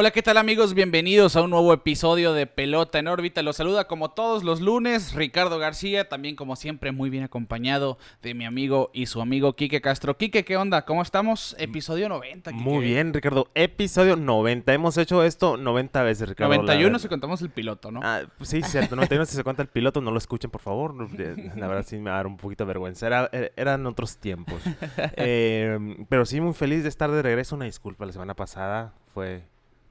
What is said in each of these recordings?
Hola, ¿qué tal amigos? Bienvenidos a un nuevo episodio de Pelota en órbita. Los saluda como todos los lunes Ricardo García, también como siempre muy bien acompañado de mi amigo y su amigo Quique Castro. Quique, ¿qué onda? ¿Cómo estamos? Episodio 90. Quique. Muy bien, Ricardo. Episodio 90. Hemos hecho esto 90 veces, Ricardo. 91 La- si contamos el piloto, ¿no? Ah, pues sí, cierto. 91 si se cuenta el piloto, no lo escuchen, por favor. La verdad sí me va a dar un poquito de vergüenza. Era- er- eran otros tiempos. Eh, pero sí, muy feliz de estar de regreso. Una disculpa, la semana pasada fue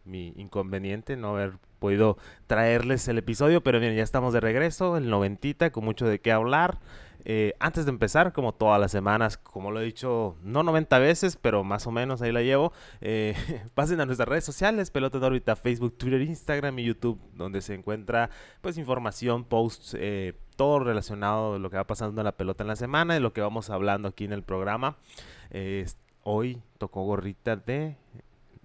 mi inconveniente no haber podido traerles el episodio, pero bien, ya estamos de regreso, el noventita, con mucho de qué hablar. Eh, antes de empezar, como todas las semanas, como lo he dicho, no 90 veces, pero más o menos ahí la llevo, eh, pasen a nuestras redes sociales, Pelota en órbita, Facebook, Twitter, Instagram y YouTube, donde se encuentra pues información, posts, eh, todo relacionado de lo que va pasando en la pelota en la semana y lo que vamos hablando aquí en el programa. Hoy tocó gorrita de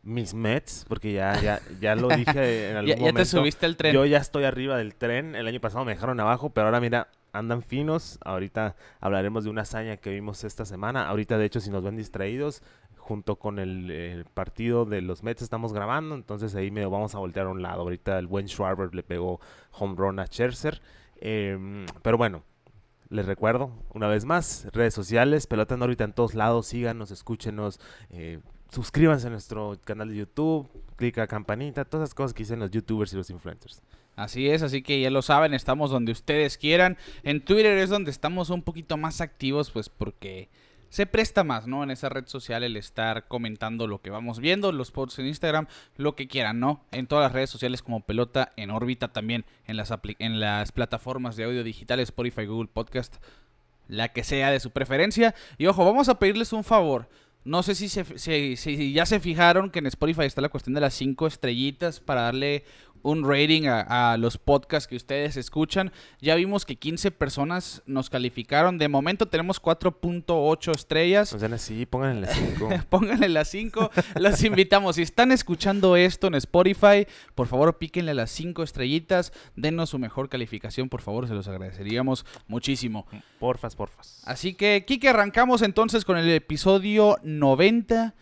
mis Mets, porque ya, ya, ya lo dije en algún ya, ya momento. te subiste al tren. Yo ya estoy arriba del tren. El año pasado me dejaron abajo, pero ahora mira, andan finos. Ahorita hablaremos de una hazaña que vimos esta semana. Ahorita, de hecho, si nos ven distraídos, junto con el, partido de los Mets estamos grabando. Entonces ahí medio vamos a voltear a un lado. Ahorita el buen Schwarber le pegó home run a Scherzer. Em, pero bueno, les recuerdo, una vez más, redes sociales, Pelota en órbita en todos lados, síganos, escúchenos, eh, suscríbanse a nuestro canal de YouTube, clica a campanita, todas esas cosas que dicen los youtubers y los influencers. Así es, así que ya lo saben, estamos donde ustedes quieran. En Twitter es donde estamos un poquito más activos, pues porque se presta más, ¿no? En esa red social el estar comentando lo que vamos viendo, los posts en Instagram, lo que quieran, ¿no? En todas las redes sociales como Pelota en órbita también, en las, en las plataformas de audio digitales, Spotify, Google Podcast, la que sea de su preferencia. Y ojo, vamos a pedirles un favor. No sé si, se, si- si ya se fijaron que en Spotify está la cuestión de las cinco estrellitas para darle un rating a, a los podcasts que ustedes escuchan. Ya vimos que 15 personas nos calificaron. De momento tenemos 4.8 estrellas. No sean así, pónganle 5. Pónganle las 5. Los invitamos. Si están escuchando esto en Spotify, por favor píquenle las 5 estrellitas. Denos su mejor calificación, por favor. Se los agradeceríamos muchísimo. porfas, porfas. Así que, Kike, arrancamos entonces con el episodio 90,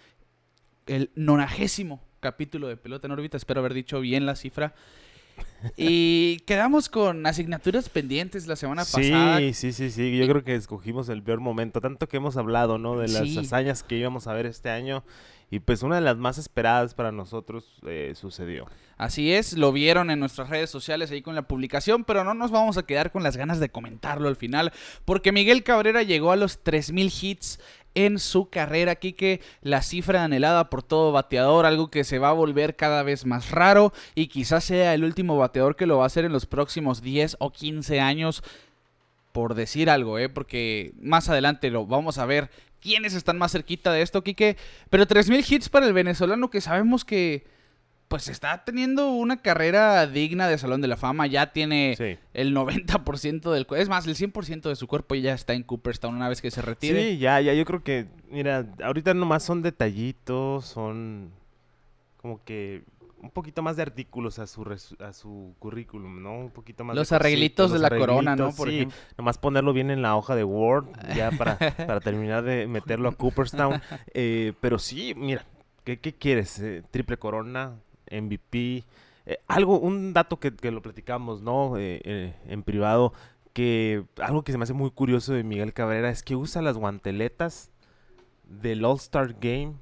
el nonagésimo capítulo de Pelota en órbita. Espero haber dicho bien la cifra. Y quedamos con asignaturas pendientes la semana pasada. Sí, sí, sí, sí. Yo creo que escogimos el peor momento. Tanto que hemos hablado, ¿no? De las Sí. hazañas que íbamos a ver este año. Y pues una de las más esperadas para nosotros eh, sucedió. Así es, lo vieron en nuestras redes sociales ahí con la publicación, pero no nos vamos a quedar con las ganas de comentarlo al final, porque Miguel Cabrera llegó a los 3000 hits en su carrera, que la cifra anhelada por todo bateador, algo que se va a volver cada vez más raro y quizás sea el último bateador que lo va a hacer en los próximos 10 o 15 años, por decir algo, ¿eh? porque más adelante lo vamos a ver quiénes están más cerquita de esto, Quique, pero 3000 hits para el venezolano que sabemos que pues está teniendo una carrera digna de Salón de la Fama. Ya tiene Sí. el 90% del... Es más, el 100% de su cuerpo ya está en Cooperstown una vez que se retire. Sí, ya, ya, yo creo que, mira, ahorita nomás son detallitos, son como que un poquito más de artículos a su a su currículum, ¿no? Un poquito más Los de arreglitos de los la corona, ¿no? Por sí, ejemplo. nomás ponerlo bien en la hoja de Word, ya para, para terminar de meterlo a Cooperstown. Eh, pero sí, mira, ¿qué, qué quieres? Eh, triple corona, MVP, eh, algo, un dato que, que lo platicamos, ¿no? Eh, eh, en privado, que algo que se me hace muy curioso de Miguel Cabrera es que usa las guanteletas del All-Star Game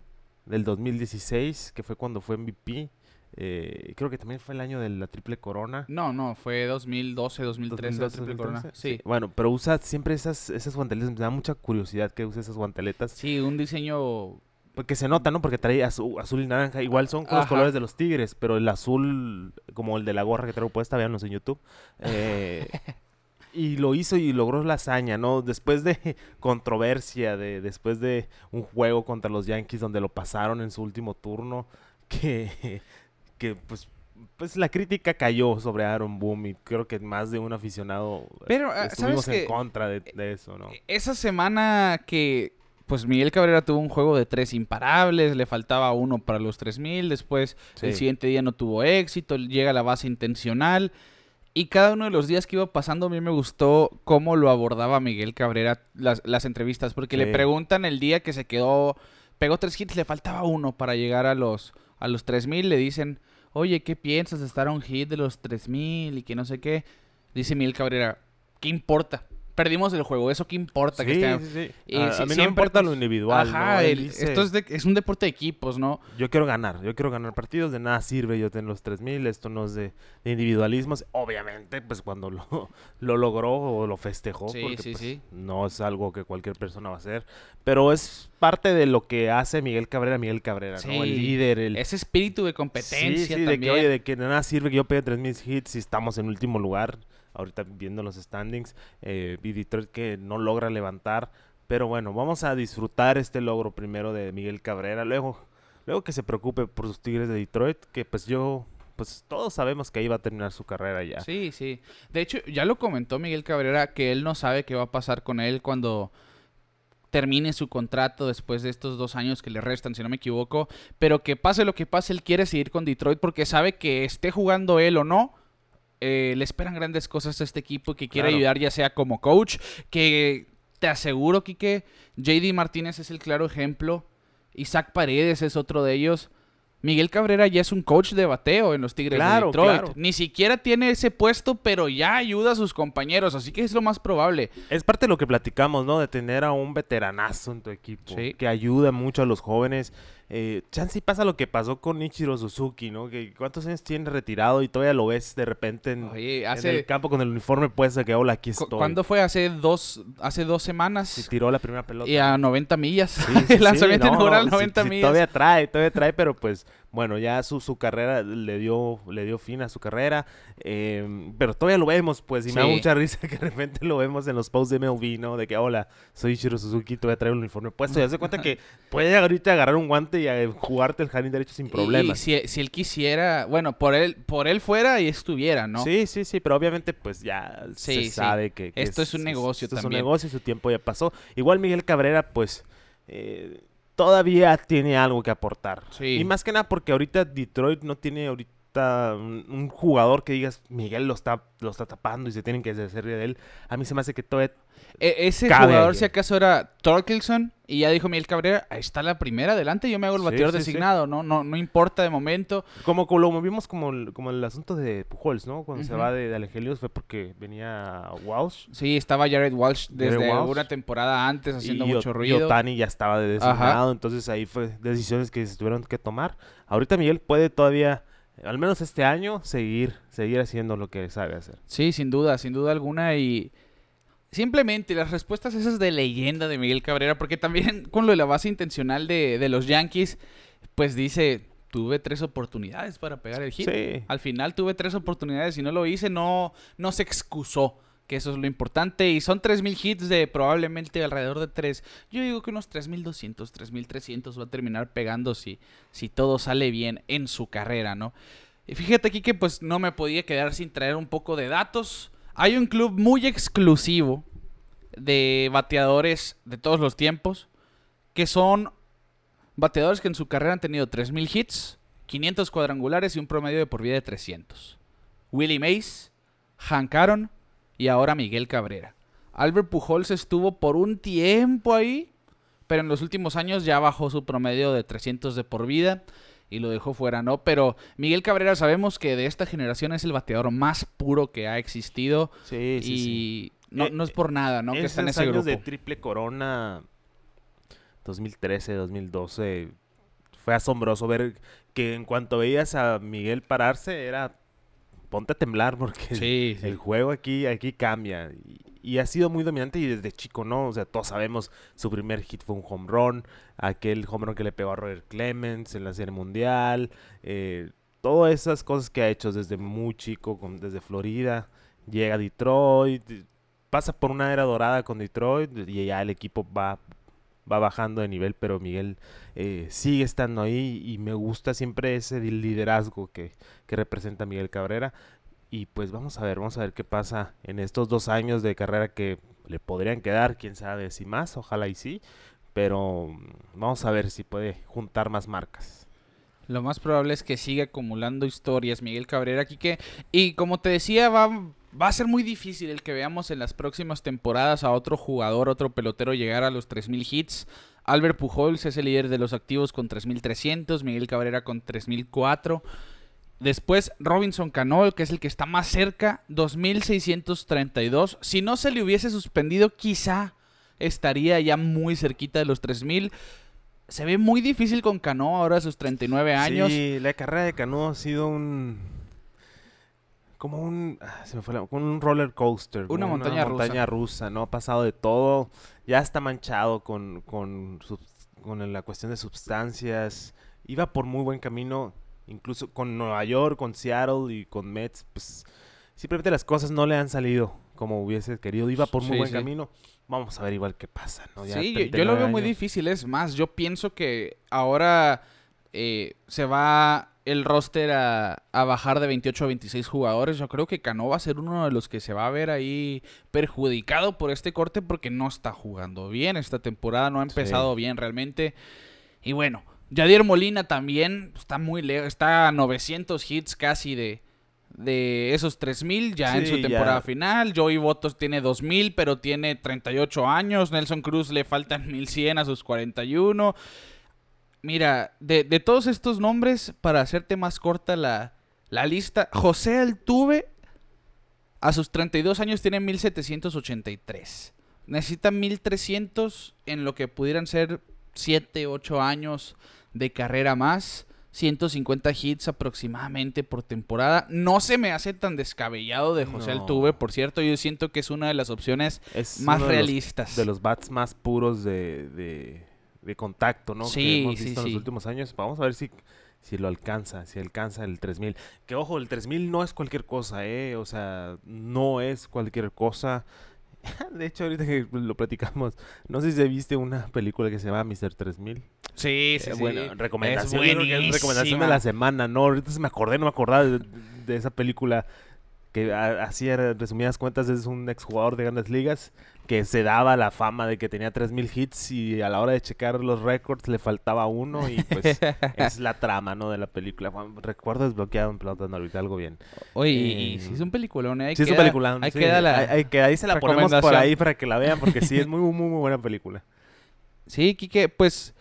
del 2016, que fue cuando fue MVP. Eh, creo que también fue el año de la triple corona. No, no, fue 2012, 2013 la 2012, triple corona. 2013, Sí. Bueno, pero usa siempre esas, esas guanteletas. Me da mucha curiosidad que use esas guanteletas. Sí, un diseño... Porque se nota, ¿no? Porque trae azul, azul y naranja. Igual son con los colores de los tigres, pero el azul, como el de la gorra que traigo puesta, véanos en YouTube. Eh, y lo hizo y logró la hazaña, ¿no? Después de controversia, de, después de un juego contra los Yankees donde lo pasaron en su último turno, que, que pues, pues la crítica cayó sobre Aaron Boone y creo que más de un aficionado Pero, ah, estuvimos ¿sabes en contra de, de eso, ¿no? Esa semana que pues Miguel Cabrera tuvo un juego de tres imparables, le faltaba uno para los 3000, después el siguiente día no tuvo éxito, llega a la base intencional. Y cada uno de los días que iba pasando, a mí me gustó cómo lo abordaba Miguel Cabrera las, las entrevistas, porque le preguntan el día que se quedó, pegó tres hits, le faltaba uno para llegar a los, a los 3000, le dicen, oye, ¿qué piensas de estar a un hit de los 3000 y que no sé qué? Dice Miguel Cabrera, ¿qué importa? Perdimos el juego, ¿eso qué importa? que Sí, esté- sí, sí. y A, mí no me importa lo individual. Ajá, ¿no? Él el- dice, esto es, de- es un deporte de equipos, ¿no? Yo quiero ganar, yo quiero ganar partidos, de nada sirve yo tener los 3000, esto no es de, de individualismos. Obviamente, pues cuando lo, lo logró o lo festejó, Sí, porque sí, pues, sí. no es algo que cualquier persona va a hacer, pero es parte de lo que hace Miguel Cabrera, Miguel Cabrera, ¿no? Sí. El líder, el... Ese espíritu de competencia sí, sí, de que, oye, de que de nada sirve que yo pegue 3000 hits si estamos en último lugar, ahorita viendo los standings, eh, Detroit que no logra levantar, pero bueno, vamos a disfrutar este logro primero de Miguel Cabrera, luego, luego que se preocupe por sus Tigres de Detroit, que pues yo, pues todos sabemos que ahí va a terminar su carrera ya. Sí, sí. De hecho, ya lo comentó Miguel Cabrera que él no sabe qué va a pasar con él cuando termine su contrato después de estos dos años que le restan, si no me equivoco. Pero que pase lo que pase, él quiere seguir con Detroit porque sabe que esté jugando él o no. Eh, le esperan grandes cosas a este equipo que quiere Claro. ayudar ya sea como coach, que te aseguro, Quique, JD Martínez es el claro ejemplo, Isaac Paredes es otro de ellos. Miguel Cabrera ya es un coach de bateo en los Tigres Claro, de Detroit. claro. Ni siquiera tiene ese puesto, pero ya ayuda a sus compañeros, así que es lo más probable. Es parte de lo que platicamos, ¿no? De tener a un veteranazo en tu equipo. Sí. Que ayuda mucho a los jóvenes. Eh, chance y pasa lo que pasó con Ichiro Suzuki, ¿no? Que cuántos años tiene retirado y todavía lo ves de repente en, Oye, en hace... el campo con el uniforme puesto que hola, aquí estoy. ¿Cuándo fue? Hace dos, hace dos semanas. Y tiró la primera pelota. Y a 90 millas. Sí, sí, el lanzamiento sí, no, inaugural no, 90 sí, sí, millas. Todavía trae, todavía trae, pero pues bueno, ya su, su carrera le dio, le dio fin a su carrera. eh, pero todavía lo vemos, pues, y me da Sí. mucha risa que de repente lo vemos en los posts de MLB, ¿no? De que, hola, soy Shiro Suzuki, todavía traigo el uniforme puesto. Y hace cuenta que puede ahorita agarrar un guante y eh, jugarte el jardín derecho sin problemas. Y si, si él quisiera, bueno, por él, por él fuera y estuviera, ¿no? Sí, sí, sí, pero obviamente pues ya Sí, se sí. sabe que, que Esto es un negocio esto es un también. negocio y su tiempo ya pasó. Igual Miguel Cabrera pues eh, todavía tiene algo que aportar. Sí. Y más que nada porque ahorita Detroit no tiene ahorita un, un jugador que digas Miguel lo está, lo está tapando y se tienen que deshacer de él. A mí se me hace que todavía... E- ese jugador, ahí. si acaso era Torkelson, y ya dijo Miguel Cabrera, ahí está la primera, adelante, yo me hago el bateador sí, sí. designado, ¿no? No, no importa de momento. Como, como lo vimos como el, como el asunto de Pujols, ¿no? Cuando se va de, de fue porque venía Walsh. Sí, estaba Jared Walsh desde Walsh. una temporada antes haciendo y, mucho Ot- y ruido. Otani ya estaba de designado, entonces ahí fue decisiones que se tuvieron que tomar. Ahorita Miguel puede todavía, al menos este año, seguir, seguir haciendo lo que sabe hacer. Sí, sin duda, sin duda alguna. Y simplemente las respuestas esas de leyenda de Miguel Cabrera, porque también con lo de la base intencional de, de los Yankees, pues dice, tuve tres oportunidades para pegar el hit. Sí. Al final tuve tres oportunidades y no lo hice, no, no se excusó. Que eso es lo importante. Y son 3.000 hits de probablemente alrededor de 3. Yo digo que unos 3.200, 3.300 va a terminar pegando si, si todo sale bien en su carrera, ¿no? Y fíjate aquí que pues no me podía quedar sin traer un poco de datos. Hay un club muy exclusivo de bateadores de todos los tiempos. Que son bateadores que en su carrera han tenido 3.000 hits, 500 cuadrangulares y un promedio de por vida de 300. Willie Mays, Hank Aaron y ahora Miguel Cabrera. Albert Pujols estuvo por un tiempo ahí, pero en los últimos años ya bajó su promedio de 300 de por vida y lo dejó fuera, ¿no? Pero Miguel Cabrera sabemos que de esta generación es el bateador más puro que ha existido Sí, sí, y sí. no, Eh, no es por nada, ¿no? Que está en ese años grupo. de triple corona 2013, 2012 fue asombroso ver que en cuanto veías a Miguel pararse era ponte a temblar porque Sí, sí. el juego aquí aquí cambia y, y ha sido muy dominante y desde chico, ¿no? O sea, todos sabemos su primer hit fue un home run, aquel home run que le pegó a Roger Clemens en la Serie Mundial, eh, todas esas cosas que ha hecho desde muy chico, con- desde Florida, llega a Detroit, pasa por una era dorada con Detroit y ya el equipo va, va bajando de nivel, pero Miguel eh, sigue estando ahí y me gusta siempre ese liderazgo que, que representa Miguel Cabrera. Y pues vamos a ver, vamos a ver qué pasa en estos dos años de carrera que le podrían quedar, quién sabe si más, ojalá y sí. pero mm, vamos a ver si puede juntar más marcas. Lo más probable es que siga acumulando historias Miguel Cabrera, Quique. Y como te decía, va, va a ser muy difícil el que veamos en las próximas temporadas a otro jugador, otro pelotero llegar a los 3.000 hits. Albert Pujols es el líder de los activos con 3.300, Miguel Cabrera con 3.004. Después Robinson Cano, que es el que está más cerca, 2.632. Si no se le hubiese suspendido, quizá estaría ya muy cerquita de los 3.000 se ve muy difícil con Cano ahora a sus 39 años. Sí, la carrera de Cano ha sido un como un ah, se me fue un roller coaster, una, montaña, una montaña rusa. no ha pasado de todo, ya está manchado con con, con la cuestión de sustancias, iba por muy buen camino, incluso con Nueva York, con Seattle y con Mets, pues simplemente las cosas no le han salido como hubiese querido, iba por muy buen camino. Vamos a ver igual qué pasa, ¿no? sí, yo, lo veo muy difícil, es más, yo pienso que ahora eh, se va el roster a, bajar de 28 a 26 jugadores. Yo creo que Cano va a ser uno de los que se va a ver ahí perjudicado por este corte porque no está jugando bien esta temporada, no ha empezado bien realmente. Y bueno, Yadier Molina también está muy lejos, está a 900 hits casi de, de esos 3000 ya en su temporada final. Joey Botos tiene 2000, pero tiene 38 años. Nelson Cruz le faltan 1100 a sus 41. Mira, de, todos estos nombres, para hacerte más corta la, la lista, José Altuve a sus 32 años tiene 1783. Necesita 1300 en lo que pudieran ser 7, 8 años de carrera más. 150 hits aproximadamente por temporada. No se me hace tan descabellado de José Altuve, por cierto. Yo siento que es una de las opciones más realistas. De los, bats más puros de, de, contacto, ¿no? Sí, que hemos visto en los últimos años. Vamos a ver si, si lo alcanza, si alcanza el 3000. Que ojo, el 3000 no es cualquier cosa, ¿eh? O sea, no es cualquier cosa. De hecho, ahorita que lo platicamos, no sé si viste una película que se llama Mr. 3000. Sí, sí, eh, sí. Bueno, recomendación, recomendación de la semana, ¿no? Ahorita se me acordé, no me acordaba de esa película que así resumidas cuentas es un exjugador de grandes ligas que se daba la fama de que tenía 3000 hits y a la hora de checar los récords le faltaba uno y pues es la trama, ¿no? de la película. Recuerdo desbloqueado en pelota ahorita algo bien. Oye, y eh, si es un peliculón, ¿eh? sí, es un peliculón. Ahí queda la hay, que ahí se la ponemos por ahí para que la vean porque sí es muy muy muy buena película. Sí, Kike, pues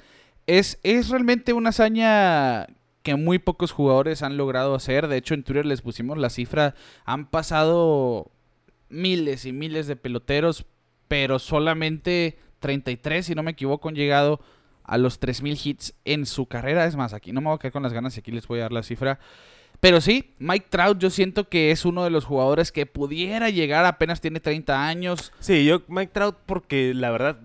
es es realmente una hazaña que muy pocos jugadores han logrado hacer. De hecho, en Twitter les pusimos la cifra. Han pasado miles y miles de peloteros, pero solamente 33, si no me equivoco, han llegado a los 3.000 hits en su carrera. Es más, aquí no me voy a quedar con las ganas y aquí les voy a dar la cifra. Pero sí, Mike Trout yo siento que es uno de los jugadores que pudiera llegar, apenas tiene 30 años. Sí, yo Mike Trout porque la verdad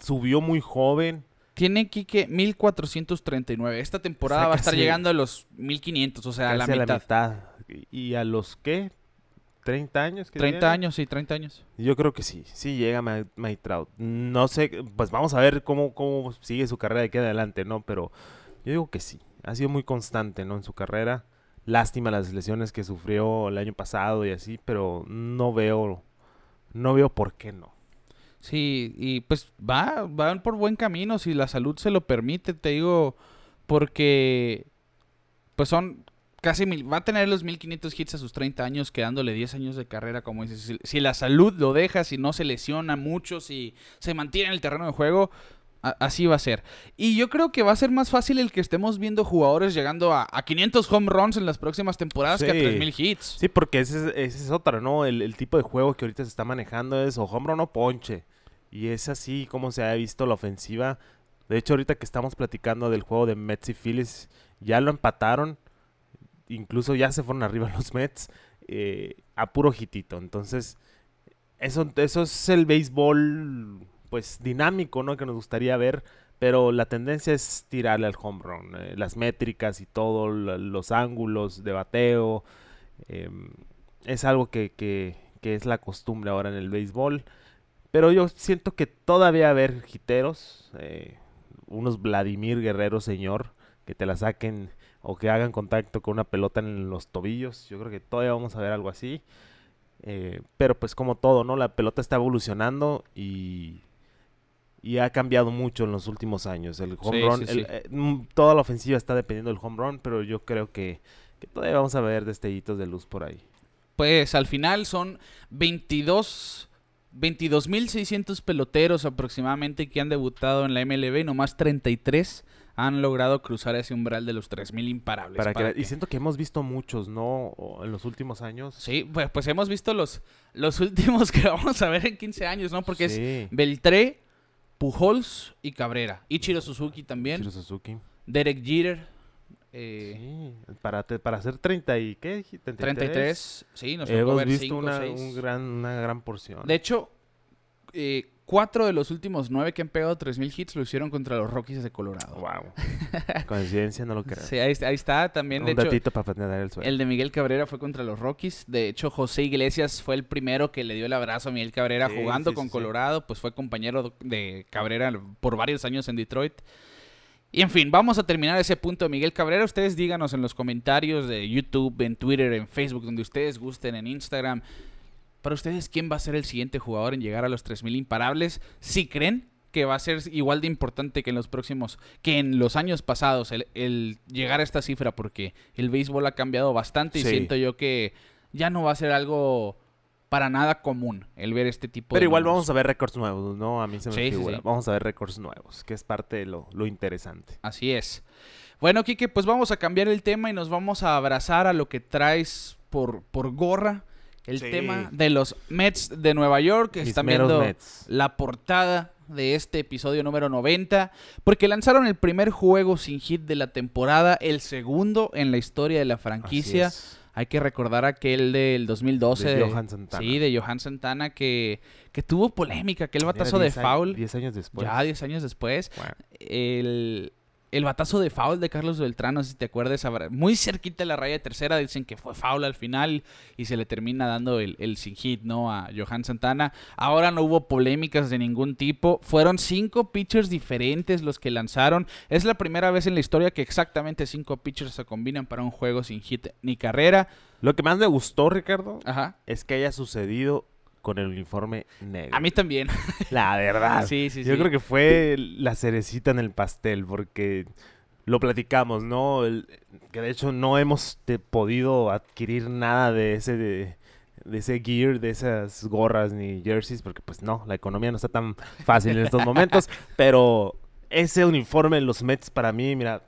subió muy joven, tiene Kike 1439. Esta temporada va a estar llegando a los 1500, o sea, a la mitad. ¿Y a los qué? ¿30 años? 30 años, sí, 30 años. Yo creo que sí, sí llega Mike Trout. No sé, pues vamos a ver cómo, cómo sigue su carrera de aquí adelante, ¿no? Pero yo digo que sí. Ha sido muy constante, ¿no? En su carrera. Lástima las lesiones que sufrió el año pasado y así, pero no veo, no veo por qué no. Sí, y pues va, van por buen camino si la salud se lo permite, te digo, porque pues son casi mil, va a tener los 1500 hits a sus 30 años, quedándole 10 años de carrera, como dices. Si, la salud lo deja, si no se lesiona mucho, si se mantiene en el terreno de juego, así va a ser. Y yo creo que va a ser más fácil el que estemos viendo jugadores llegando a, 500 home runs en las próximas temporadas que a 3000 hits. Sí, porque ese, ese es otra, ¿no? El, el, tipo de juego que ahorita se está manejando es o home run o ponche. Y es así como se ha visto la ofensiva. De hecho, ahorita que estamos platicando del juego de Mets y Phillies, ya lo empataron. Incluso ya se fueron arriba los Mets eh, a puro hitito. Entonces, eso, eso es el béisbol pues dinámico, ¿no? Que nos gustaría ver. Pero la tendencia es tirarle al home run. Eh, las métricas y todo, los ángulos de bateo. Em, es algo que, que, que es la costumbre ahora en el béisbol. Pero yo siento que todavía haber jiteros, eh, unos Vladimir Guerrero señor, que te la saquen o que hagan contacto con una pelota en los tobillos. Yo creo que todavía vamos a ver algo así. Eh, pero pues como todo, ¿no? La pelota está evolucionando y y ha cambiado mucho en los últimos años. El home Sí, run, sí, el- sí. eh, mm, toda la ofensiva está dependiendo del home run, pero yo creo que, que todavía vamos a ver destellitos de luz por ahí. Pues al final son 22 22.600 peloteros aproximadamente que han debutado en la MLB y nomás 33 han logrado cruzar ese umbral de los 3.000 imparables. Para que, para Y siento que hemos visto muchos, ¿no? En los últimos años. Sí, pues, pues hemos visto los, los últimos que vamos a ver en 15 años, ¿no? Porque es. Beltré, Pujols y Cabrera. Ichiro Suzuki también. Shiro Suzuki. Derek Jeter. eh, Sí, para, te- para hacer 30 y ¿qué? dijiste? 33. Sí, nos tocó Hemos ver visto 5 una, un gran, una gran porción. De hecho, eh, cuatro de los últimos nueve que han pegado 3.000 hits lo hicieron contra los Rockies de Colorado. Wow. Coincidencia, no lo creo. Sí, ahí, ahí está también. un De hecho, para patear el suelo. el de Miguel Cabrera fue contra los Rockies. De hecho, José Iglesias fue el primero que le dio el abrazo a Miguel Cabrera Sí, jugando sí, con sí. Colorado. Pues fue compañero de Cabrera por varios años en Detroit. Y en fin, vamos a terminar ese punto de Miguel Cabrera. Ustedes díganos en los comentarios de YouTube, en Twitter, en Facebook, donde ustedes gusten, en Instagram. Para ustedes, ¿quién va a ser el siguiente jugador en llegar a los 3.000 imparables? Si creen que va a ser igual de importante que en los próximos, que en los años pasados, el, el llegar a esta cifra, porque el béisbol ha cambiado bastante y Sí. siento yo que ya no va a ser algo para nada común el ver este tipo Pero de igual números. vamos a ver récords nuevos, ¿no? A mí se me Sí, figura. sí. Vamos a ver récords nuevos, que es parte de lo, lo interesante. Así es. Bueno, Kike, pues vamos a cambiar el tema y nos vamos a abrazar a lo que traes por, por gorra. El Sí. tema de los Mets de Nueva York. Mis Están viendo Mets. la portada de este episodio número 90. Porque lanzaron el primer juego sin hit de la temporada, el segundo en la historia de la franquicia. Hay que recordar aquel del 2012. De Johan Santana. Sí, de Johan Santana que, que tuvo polémica, aquel batazo de 10 años- foul. 10 años después. Ya 10 años después el, el batazo de foul de Carlos Beltrán, no sé si te acuerdas, muy cerquita de la raya tercera, dicen que fue foul al final y se le termina dando el, el sin hit, ¿no? A Johan Santana. Ahora no hubo polémicas de ningún tipo, fueron cinco pitchers diferentes los que lanzaron. Es la primera vez en la historia que exactamente cinco pitchers se combinan para un juego sin hit ni carrera. Lo que más me gustó, Ricardo, Ajá. es que haya sucedido con el uniforme negro. A mí también. La verdad. sí, sí, Yo sí. creo que fue la cerecita en el pastel, porque lo platicamos, ¿no? El- que de hecho no hemos te- podido adquirir nada de ese de, de ese gear, de esas gorras ni jerseys, porque pues no, la economía no está tan fácil en estos momentos, pero ese uniforme de los Mets para mí, mira,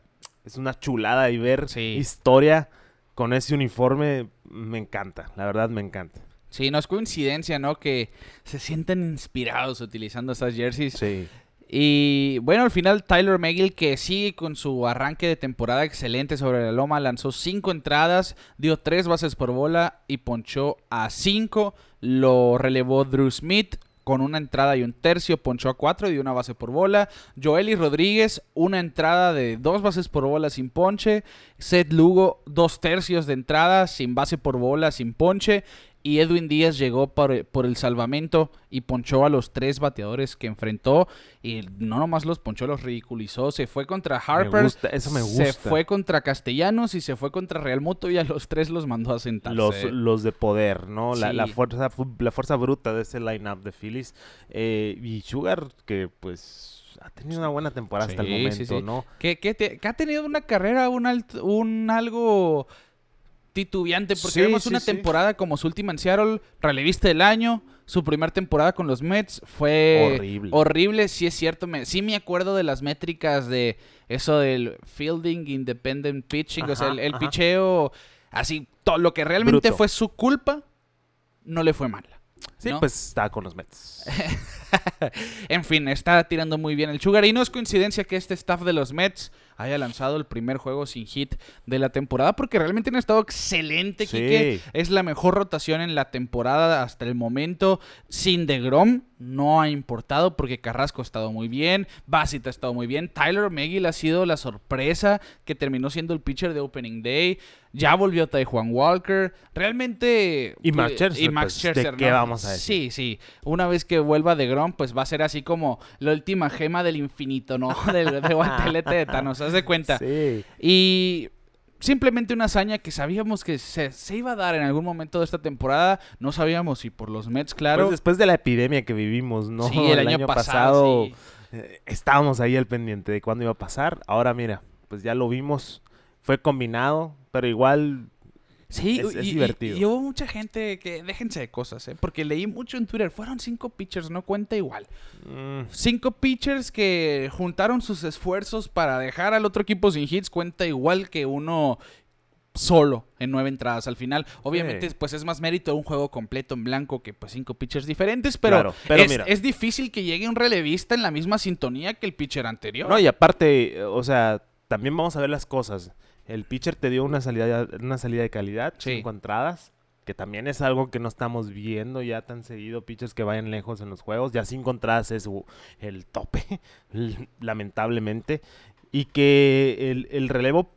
es una chulada y ver Sí. historia con ese uniforme me encanta, la verdad me encanta. Sí, no es coincidencia, ¿no? Que se sienten inspirados utilizando esas jerseys. Sí. Y bueno, al final Tyler McGill, que sigue con su arranque de temporada excelente sobre la loma, lanzó cinco entradas, dio tres bases por bola y ponchó a cinco. Lo relevó Drew Smith con una entrada y un tercio, ponchó a cuatro y dio una base por bola. Joely Rodríguez, una entrada de dos bases por bola sin ponche. Seth Lugo, dos tercios de entrada sin base por bola, sin ponche. Y Edwin Díaz llegó por, por el salvamento y ponchó a los tres bateadores que enfrentó. Y no nomás los ponchó, los ridiculizó. Se fue contra Harper. gusta, eso me Se gusta. fue contra Castellanos y se fue contra Real Muto y a los tres los mandó a sentarse. los, los de poder, ¿no? La, la fuerza fu- la fuerza bruta de ese lineup de Phillies. Eh, y Sugar, que pues ha tenido una buena temporada hasta el momento, sí, sí. ¿no? que, que te- que ha tenido una carrera, un, alt- un algo titubeante, porque Sí, vemos sí, una sí. temporada como su última en Seattle, relevista del año, su primera temporada con los Mets fue Horrible. horrible, sí es cierto, me, sí me acuerdo de las métricas de eso del fielding independent pitching, o sea, el, picheo, así, todo lo que realmente Bruto. fue su culpa, no le fue mal. Sí, ¿no? pues está con los Mets. En fin, está tirando muy bien el Sugar. Y no es coincidencia que este staff de los Mets haya lanzado el primer juego sin hit de la temporada, porque realmente han estado excelente, Sí. Quique. Es la mejor rotación en la temporada hasta el momento. Sin DeGrom no ha importado porque Carrasco ha estado muy bien, Bassett ha estado muy bien, Tyler McGill ha sido la sorpresa que terminó siendo el pitcher de Opening Day. Ya volvió Juan Walker. Realmente. Y Max pues, Scherzer, Y Max pues, ¿de Scherzer, qué ¿no? vamos a decir? Sí, sí. Una vez que vuelva de Grom, pues va a ser así como la última gema del infinito, ¿no? Del de guantelete de Thanos, ¿haz de cuenta? Sí. Y simplemente una hazaña que sabíamos que se, se iba a dar en algún momento de esta temporada. No sabíamos si por los Mets, claro. Pues después de la epidemia que vivimos, ¿no? Sí, el año pasado, sí. eh, estábamos ahí al pendiente de cuándo iba a pasar. Ahora mira, pues ya lo vimos, fue combinado, pero igual Sí, Es- y, es y- divertido. y hubo mucha gente que, déjense de cosas, ¿eh? porque leí mucho en Twitter, fueron cinco pitchers, no cuenta igual. mm, Cinco pitchers que juntaron sus esfuerzos para dejar al otro equipo sin hits, cuenta igual que uno solo en nueve entradas al final. Obviamente, Sí. pues es más mérito de un juego completo en blanco que pues cinco pitchers diferentes, pero, Claro, pero es, mira. es difícil que llegue un relevista en la misma sintonía que el pitcher anterior. No, y aparte, o sea, también vamos a ver las cosas. El pitcher te dio una salida, una salida de calidad, Sí. cinco entradas, que también es algo que no estamos viendo ya tan seguido, pitchers que vayan lejos en los juegos. Ya cinco entradas es uh, el tope, lamentablemente. Y que el, el relevo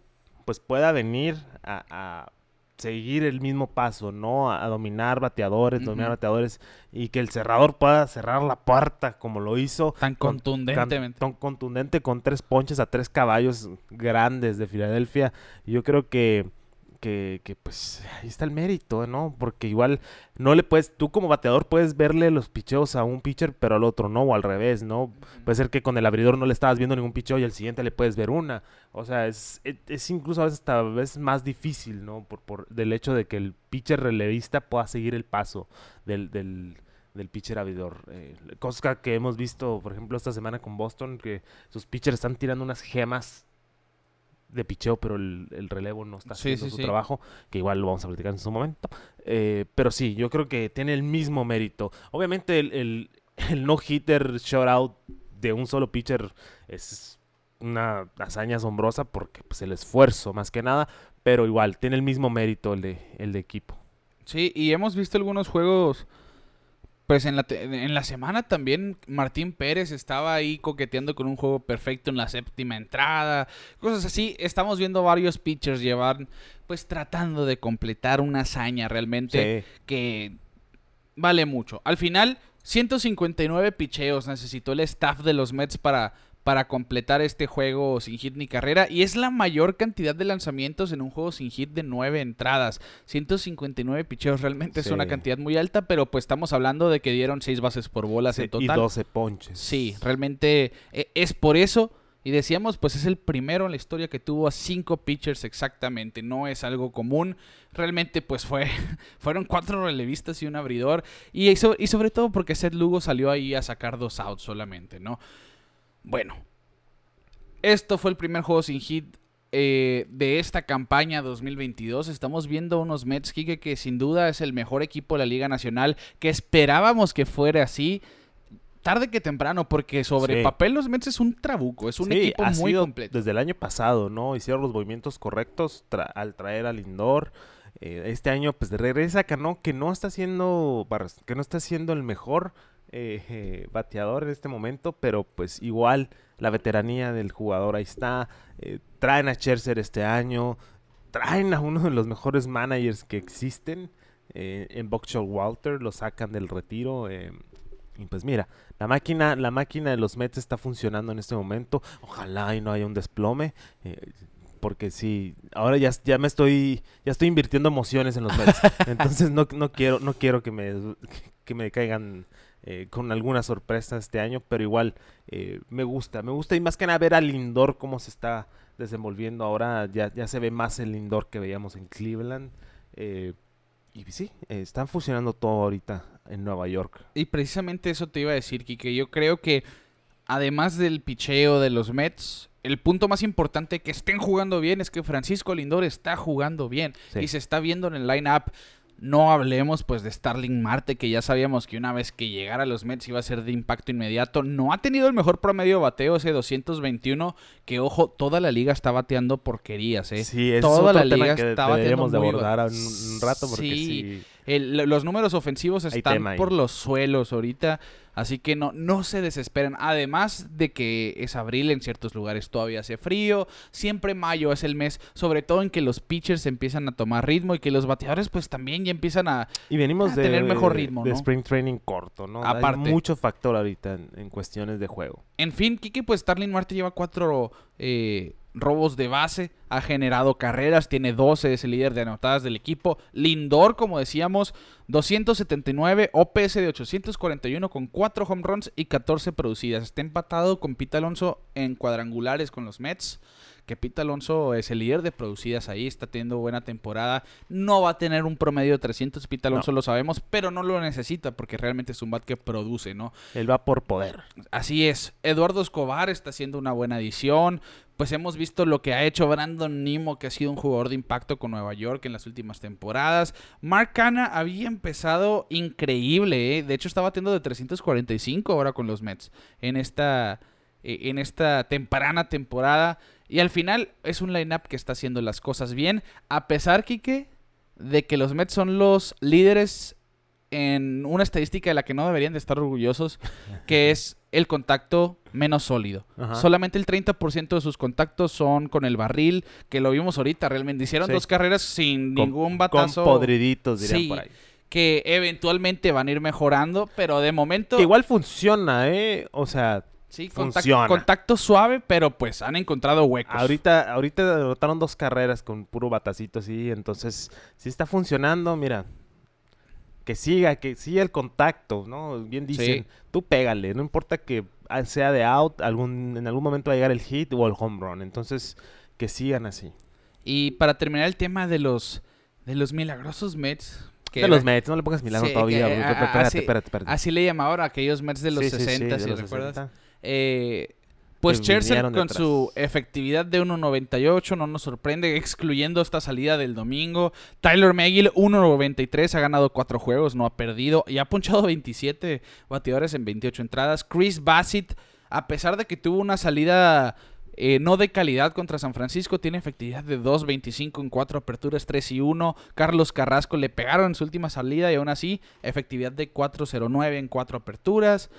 pues pueda venir a, a seguir el mismo paso, ¿no? A, a dominar bateadores, dominar bateadores y que el cerrador pueda cerrar la puerta como lo hizo Tan con- contundentemente. tan contundente con tres ponches a tres caballos grandes de Filadelfia. Yo creo que, que, que, pues ahí está el mérito, ¿no? Porque igual no le puedes, tú como bateador puedes verle los picheos a un pitcher, pero al otro no, o al revés, ¿no? Puede ser que con el abridor no le estabas viendo ningún picheo y al siguiente le puedes ver una. O sea, es, es, es incluso a veces hasta a veces más difícil, ¿no? Por, por del hecho de que el pitcher relevista pueda seguir el paso del, del, del pitcher abridor. Eh, cosa que hemos visto, por ejemplo, esta semana con Boston, que sus pitchers están tirando unas gemas de picheo, pero el, el relevo no está Sí, haciendo sí, su sí. trabajo, que igual lo vamos a platicar en su momento. Eh, pero sí, yo creo que tiene el mismo mérito. Obviamente el, el, el no-hitter shutout de un solo pitcher es una hazaña asombrosa porque pues, el esfuerzo más que nada, pero igual tiene el mismo mérito el de, el de equipo. Sí, y hemos visto algunos juegos. Pues en la, en la semana también Martín Pérez estaba ahí coqueteando con un juego perfecto en la séptima entrada. Cosas así. Estamos viendo varios pitchers llevar, pues tratando de completar una hazaña realmente Sí. que vale mucho. Al final, 159 picheos necesitó el staff de los Mets para, para completar este juego sin hit ni carrera. Y es la mayor cantidad de lanzamientos en un juego sin hit de 9 entradas. 159 picheos realmente es una cantidad muy alta, pero pues estamos hablando de que dieron 6 bases por bolas Sí, en y total. 12 ponches. Sí, realmente eh, es por eso. Y decíamos, pues es el primero en la historia que tuvo a cinco pitchers exactamente. No es algo común. Realmente, pues fue. fueron cuatro relevistas y un abridor. Y, y sobre todo porque Seth Lugo salió ahí a sacar dos outs solamente, ¿no? Bueno. Esto fue el primer juego sin hit eh, de esta campaña 2022. Estamos viendo unos Mets, Kike, que sin duda es el mejor equipo de la Liga Nacional. Que esperábamos que fuera así. Tarde que temprano, porque sobre Sí. papel los Mets es un trabuco, es un Sí, equipo ha muy sido completo. Desde el año pasado, ¿no? Hicieron los movimientos correctos tra- al traer al Lindor. Eh, este año, pues de regresa Cano, que no está siendo que no está siendo el mejor eh, eh, bateador en este momento, pero pues igual la veteranía del jugador ahí está. Eh, traen a Scherzer este año, traen a uno de los mejores managers que existen. eh, en Buckshot Walter lo sacan del retiro. y pues mira, la máquina, la máquina de los Mets está funcionando en este momento. Ojalá y no haya un desplome. porque sí, ahora ya, ya me estoy, ya estoy invirtiendo emociones en los Mets. Entonces no, no quiero, no quiero que me, que me caigan eh, con alguna sorpresa este año, pero igual eh, me gusta, me gusta y más que nada ver al Lindor cómo se está desenvolviendo ahora, ya, ya se ve más el Lindor que veíamos en Cleveland. eh, y sí, están funcionando todo ahorita en Nueva York. Y precisamente eso te iba a decir, Kike. Yo creo que además del picheo de los Mets, el punto más importante que estén jugando bien es que Francisco Lindor está jugando bien Sí. y se está viendo en el line-up. No hablemos pues de Starling Marte, que ya sabíamos que una vez que llegara a los Mets iba a ser de impacto inmediato. No ha tenido el mejor promedio de bateo, ese 221, que ojo, toda la liga está bateando porquerías, ¿eh? Sí, es Toda la liga que está de bateando muy abordar un, un rato porque Sí. sí. El- los números ofensivos están tema por los suelos ahorita, así que no, no se desesperen. Además de que es abril, en ciertos lugares todavía hace frío, siempre mayo es el mes, sobre todo en que los pitchers empiezan a tomar ritmo y que los bateadores pues también ya empiezan a... Y venimos a de, tener mejor de- ritmo, de ¿no? spring training corto, ¿no? Aparte. Hay mucho factor ahorita en, en cuestiones de juego. En fin, Kike, pues Starling Marte lleva cuatro eh, robos de base, ha generado carreras, tiene 12, es el líder de anotadas del equipo. Lindor, como decíamos, 279, OPS de 841 con 4 home runs y 14 producidas. Está empatado con Pete Alonso en cuadrangulares con los Mets que Pete Alonso es el líder de producidas ahí, está teniendo buena temporada. No va a tener un promedio de 300, Pete Alonso lo sabemos, pero no lo necesita porque realmente es un bat que produce, ¿no? Él va por poder. Así es. Eduardo Escobar está haciendo una buena adición. Pues hemos visto lo que ha hecho Brandon Nimo, que ha sido un jugador de impacto con Nueva York en las últimas temporadas. Mark Hanna había empezado increíble, ¿eh? De hecho, estaba teniendo de 345 ahora con los Mets en esta, eh, en esta temprana temporada. Y al final es un lineup que está haciendo las cosas bien, a pesar, Kike, de que los Mets son los líderes en una estadística de la que no deberían de estar orgullosos, que es el contacto menos sólido. Solamente el 30% de sus contactos son con el barril, que lo vimos ahorita, realmente hicieron dos carreras sin ningún batazo. Con podriditos, dirían por ahí. Que eventualmente van a ir mejorando, pero de momento... Que igual funciona, ¿eh? O sea, Sí, contacto, suave, pero pues han encontrado huecos. Ahorita, ahorita derrotaron dos carreras con puro batacito así, entonces si está funcionando, mira, que siga, que siga el contacto, ¿no? Bien dicen, tú pégale, no importa que sea de out, algún, en algún momento va a llegar el hit o el home run, entonces que sigan así. Y para terminar el tema de los, de los milagrosos Mets, de los Mets, no le pongas milagro todavía. espérate, así, espérate, espérate. Así le llamaban a aquellos Mets de los 60, si recuerdas. Eh, pues Scherzer con su efectividad de 1.98 no nos sorprende, excluyendo esta salida del domingo. Tyler Megill 1.93, ha ganado 4 juegos, no ha perdido y ha punchado 27 bateadores en 28 entradas. Chris Bassett, a pesar de que tuvo una salida eh, no de calidad contra San Francisco, tiene efectividad de 2.25 en 4 aperturas, 3 y 1. Carlos Carrasco le pegaron en su última salida y aún así, efectividad de 4.09 en 4 aperturas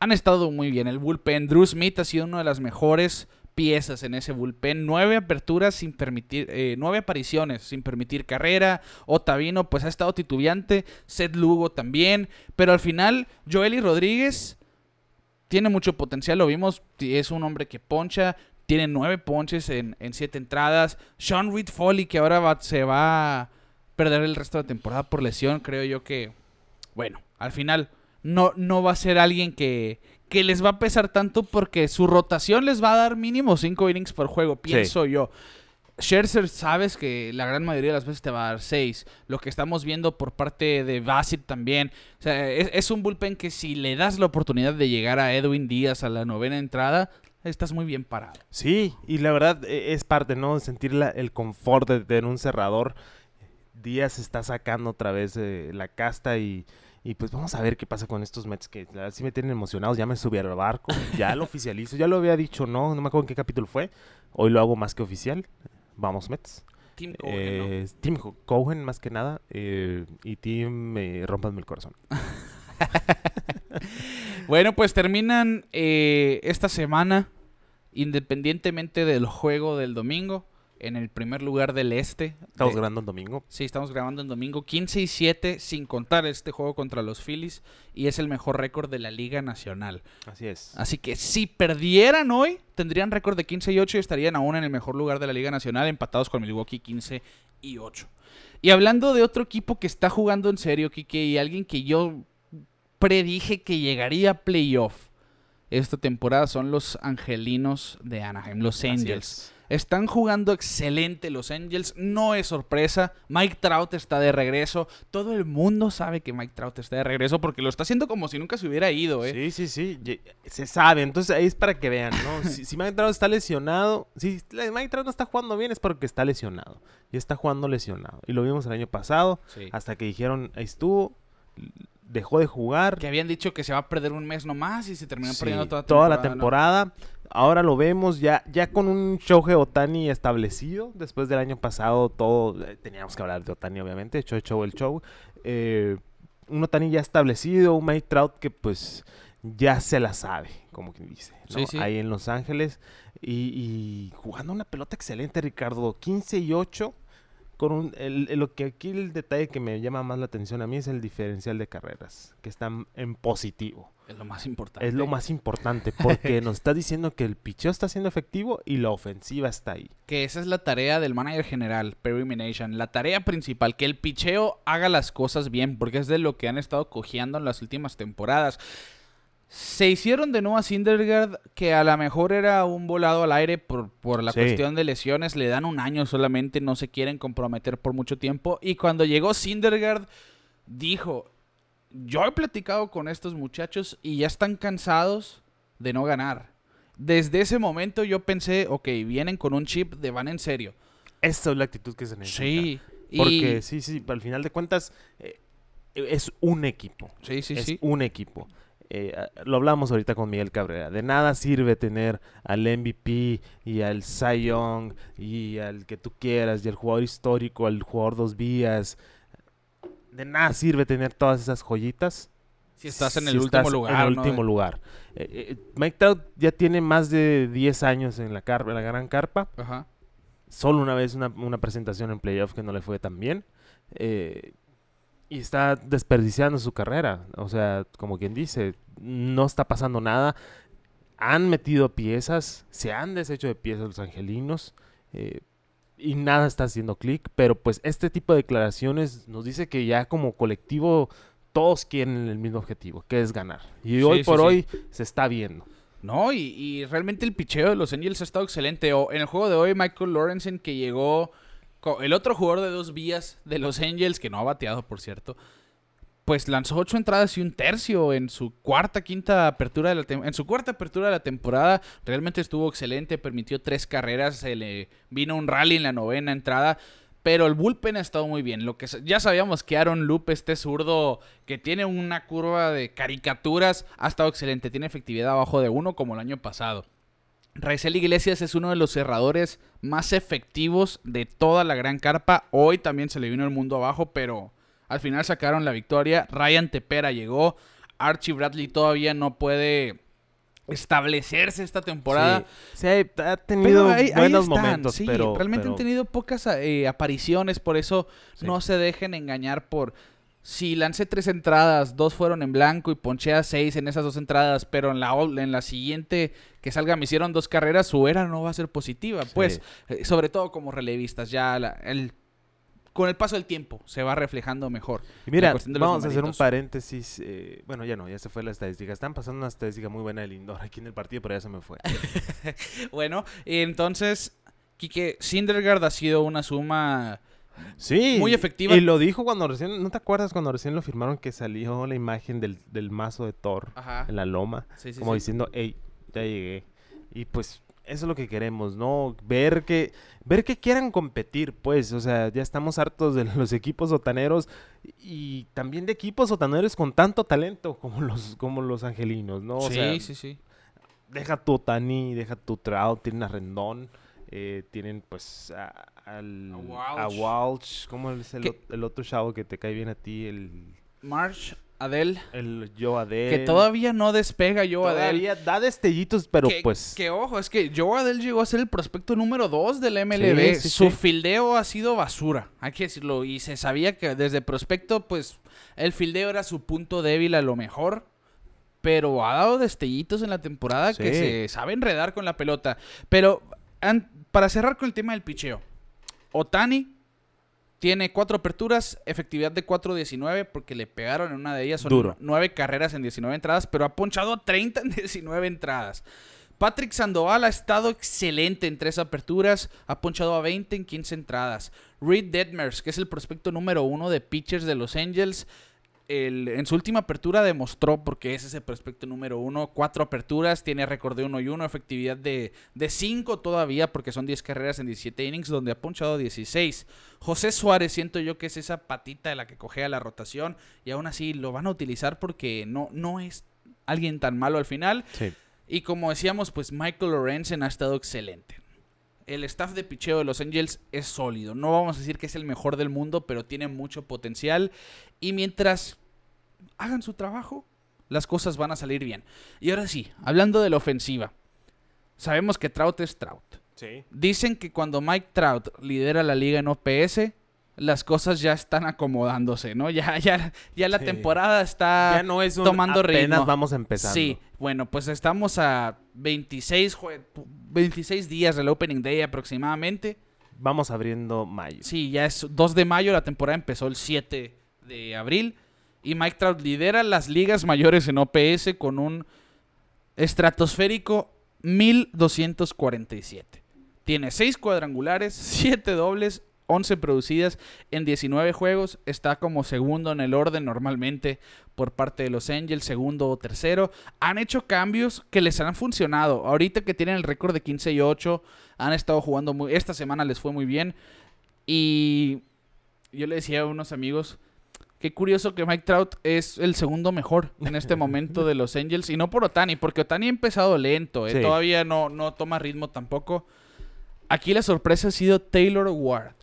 han estado muy bien. El bullpen, Drew Smith ha sido una de las mejores piezas en ese bullpen. Nueve aperturas sin permitir, eh, nueve apariciones sin permitir carrera. Otavino pues ha estado titubeante. Seth Lugo también. Pero al final, Joely Rodríguez tiene mucho potencial. Lo vimos, es un hombre que poncha. Tiene nueve ponches en, siete entradas. Sean Reed Foley, que ahora se va a perder el resto de la temporada por lesión. Creo yo que, bueno, al final no, no va a ser alguien que, que les va a pesar tanto porque su rotación les va a dar mínimo 5 innings por juego, pienso yo. Scherzer sabes que la gran mayoría de las veces te va a dar 6. Lo que estamos viendo por parte de Bassett también. O sea, es, un bullpen que si le das la oportunidad de llegar a Edwin Díaz a la novena entrada, estás muy bien parado. Sí, y la verdad e, es parte, ¿no? Sentir el confort de tener un cerrador. Díaz está sacando otra vez eh, la casta y y pues vamos a ver qué pasa con estos Mets que así me tienen emocionados. Ya me subí al barco, ya lo oficializo. Ya lo había dicho, no, no me acuerdo en qué capítulo fue. Hoy lo hago más que oficial. Vamos, Mets. Tim Cohen, eh, Tim Cohen más que nada. Eh, y Tim, me rompanme el corazón. bueno, pues terminan eh, esta semana, independientemente del juego del domingo en el primer lugar del este. Estamos grabando en domingo. Sí, estamos grabando en domingo. 15 y 7 sin contar este juego contra los Phillies y es el mejor récord de la Liga Nacional. Así es. Así que si perdieran hoy, tendrían récord de 15 y 8 y estarían aún en el mejor lugar de la Liga Nacional, empatados con Milwaukee 15 y 8. Y hablando de otro equipo que está jugando en serio, Kike, y alguien que yo predije que llegaría a playoff esta temporada son los Angelinos de Anaheim, los Angels. Están jugando excelente los Angels, no es sorpresa. Mike Trout está de regreso. Todo el mundo sabe que Mike Trout está de regreso porque lo está haciendo como si nunca se hubiera ido, ¿eh? Sí, sí, sí. Se sabe. Entonces ahí es para que vean, ¿no? si, Mike Trout está lesionado, si Mike Trout no está jugando bien es porque está lesionado. Y está jugando lesionado. Y lo vimos el año pasado, hasta que dijeron, ahí estuvo, dejó de jugar. Que habían dicho que se va a perder un mes nomás y se terminó perdiendo toda, toda la temporada. Ahora lo vemos ya, ya con un Shohei Otani establecido. Después del año pasado, todo. Eh, teníamos que hablar de Otani, obviamente. Show, show, el show. Eh, un Otani ya establecido. Un Mike Trout que, pues, ya se la sabe, como quien dice. Ahí en Los Ángeles. Y, y, jugando una pelota excelente, Ricardo. 15 y 8 con un, el- lo que aquí el detalle que me llama más la atención a mí es el diferencial de carreras, que están en positivo. Es lo más importante. Es lo más importante, porque nos está diciendo que el picheo está siendo efectivo y la ofensiva está ahí. Que esa es la tarea del manager general, Perry Minasian. La tarea principal, que el picheo haga las cosas bien, porque es de lo que han estado cojeando en las últimas temporadas. Se hicieron de nuevo a Syndergaard, que a lo mejor era un volado al aire por, por la Sí. cuestión de lesiones. Le dan un año solamente, no se quieren comprometer por mucho tiempo. Y cuando llegó Syndergaard, dijo, yo he platicado con estos muchachos y ya están cansados de no ganar. Desde ese momento yo pensé, ok, vienen con un chip de van en serio. Esa es la actitud que se necesita. Sí. y- Porque sí, sí, al final de cuentas eh, es un equipo. Sí, sí, es sí. un equipo. Eh, ah, lo hablamos ahorita con Miguel Cabrera. De nada sirve tener al MVP y al Cy Young y al que tú quieras y al jugador histórico, al jugador dos vías. De nada sirve tener todas esas joyitas Si estás en si el último estás lugar. En el ¿no? último lugar. Eh, eh, Mike Trout ya tiene más de 10 años en la, carpa, en la gran carpa. Ajá. Solo una vez una, una presentación en playoff que no le fue tan bien. Eh, y está desperdiciando su carrera. O sea, como quien dice, no está pasando nada. Han metido piezas, se han deshecho de piezas los angelinos. eh, y nada está haciendo clic. Pero pues este tipo de declaraciones nos dice que ya como colectivo todos quieren el mismo objetivo, que es ganar. Y Sí, hoy sí, por sí. hoy se está viendo. No, y, y realmente el picheo de los Angels ha estado excelente. O en el juego de hoy, Michael Lorenzen, que llegó. El otro jugador de dos vías de los Angels, que no ha bateado, por cierto. Pues lanzó ocho entradas y un tercio en su cuarta, quinta apertura de la en su cuarta apertura de la temporada. Realmente estuvo excelente, permitió tres carreras, se le vino un rally en la novena entrada. Pero el bullpen ha estado muy bien. Lo que ya sabíamos que Aaron Loop, este zurdo que tiene una curva de caricaturas, ha estado excelente. Tiene efectividad abajo de uno como el año pasado. Raizel Iglesias es uno de los cerradores más efectivos de toda la gran carpa. Hoy también se le vino el mundo abajo, pero al final sacaron la victoria. Ryan Tepera llegó. Archie Bradley todavía no puede establecerse esta temporada. Sí, sí, ha tenido Pero ahí, ahí buenos están, momentos, sí, pero realmente pero- han tenido pocas eh, apariciones, por eso Sí. no se dejen engañar por si lancé tres entradas, dos fueron en blanco y ponché a seis en esas dos entradas, pero en la en la siguiente que salga me hicieron dos carreras, su era no va a ser positiva, pues eh, sobre todo como relevistas ya la- el con el paso del tiempo se va reflejando mejor. Y mira, vamos a hacer un paréntesis. eh, bueno, ya no, ya se fue la estadística. Están pasando una estadística muy buena del Lindor aquí en el partido, pero ya se me fue. Bueno, entonces Quique Sindergaard ha sido una suma Sí. Muy efectiva. Y lo dijo cuando recién, ¿no te acuerdas cuando recién lo firmaron que salió la imagen del, del mazo de Thor Ajá. en la loma? Sí, sí, como sí. diciendo, hey, ya llegué. Y pues eso es lo que queremos, ¿no? Ver que, ver que quieran competir, pues, o sea, ya estamos hartos de los equipos sotaneros y también de equipos sotaneros con tanto talento como los, como los angelinos, ¿no? O sí, sea, sí, sí. deja tu Otani, deja tu Trout, tienen a Rendón, eh, tienen pues a, al, A a Walsh. ¿cómo es el, el otro chavo que te cae bien a ti? El, Marsh, Adele, el Joe Adele. que todavía no despega Joe Adele. Todavía da destellitos, pero que, pues... que ojo, es que Joe Adele llegó a ser el prospecto número 2 del MLB. Sí, sí, Su sí. fildeo ha sido basura, hay que decirlo. Y se sabía que desde prospecto, pues, el fildeo era su punto débil a lo mejor. Pero ha dado destellitos en la temporada que se sabe enredar con la pelota. Pero an- para cerrar con el tema del picheo. Otani tiene cuatro aperturas, efectividad de 4.19 porque le pegaron en una de ellas. Son Duro. nueve carreras en 19 entradas, pero ha ponchado a 30 en 19 entradas. Patrick Sandoval ha estado excelente en tres aperturas, ha ponchado a 20 en 15 entradas. Reed Detmers, que es el prospecto número uno de pitchers de los Angels, el- en su última apertura demostró, porque es ese prospecto número uno, cuatro aperturas, tiene récord de 1 y 1, efectividad de 5 todavía, porque son 10 carreras en 17 innings, donde ha ponchado 16. José Suárez, siento yo que es esa patita de la que cogea la rotación, y aún así lo van a utilizar porque no, no es alguien tan malo al final. Sí. Y como decíamos, pues Michael Lorenzen ha estado excelente. El staff de picheo de los Angels es sólido. No vamos a decir que es el mejor del mundo, pero tiene mucho potencial. Y mientras hagan su trabajo, las cosas van a salir bien. Y ahora sí, hablando de la ofensiva. Sabemos que Trout es Trout. Sí. Dicen que cuando Mike Trout lidera la liga en OPS, las cosas ya están acomodándose, ¿no? Ya, ya, ya la Sí. temporada está ya no es un tomando apenas ritmo. vamos empezando. Sí, bueno, pues estamos a 26, jue- 26 días del Opening Day aproximadamente. Vamos abriendo mayo. Sí, ya es 2 de mayo, la temporada empezó el 7 de abril. Y Mike Trout lidera las ligas mayores en OPS con un estratosférico 1247. Tiene 6 cuadrangulares, 7 dobles, 11 producidas en 19 juegos. Está como segundo en el orden normalmente por parte de los Angels, segundo o tercero. Han hecho cambios que les han funcionado. Ahorita que tienen el récord de 15 y 8, han estado jugando muy... Esta semana les fue muy bien. Y yo le decía a unos amigos, qué curioso que Mike Trout es el segundo mejor en este momento de los Angels. Y no por Otani, porque Otani ha empezado lento, ¿eh? Sí. todavía no, no toma ritmo tampoco. Aquí la sorpresa ha sido Taylor Ward.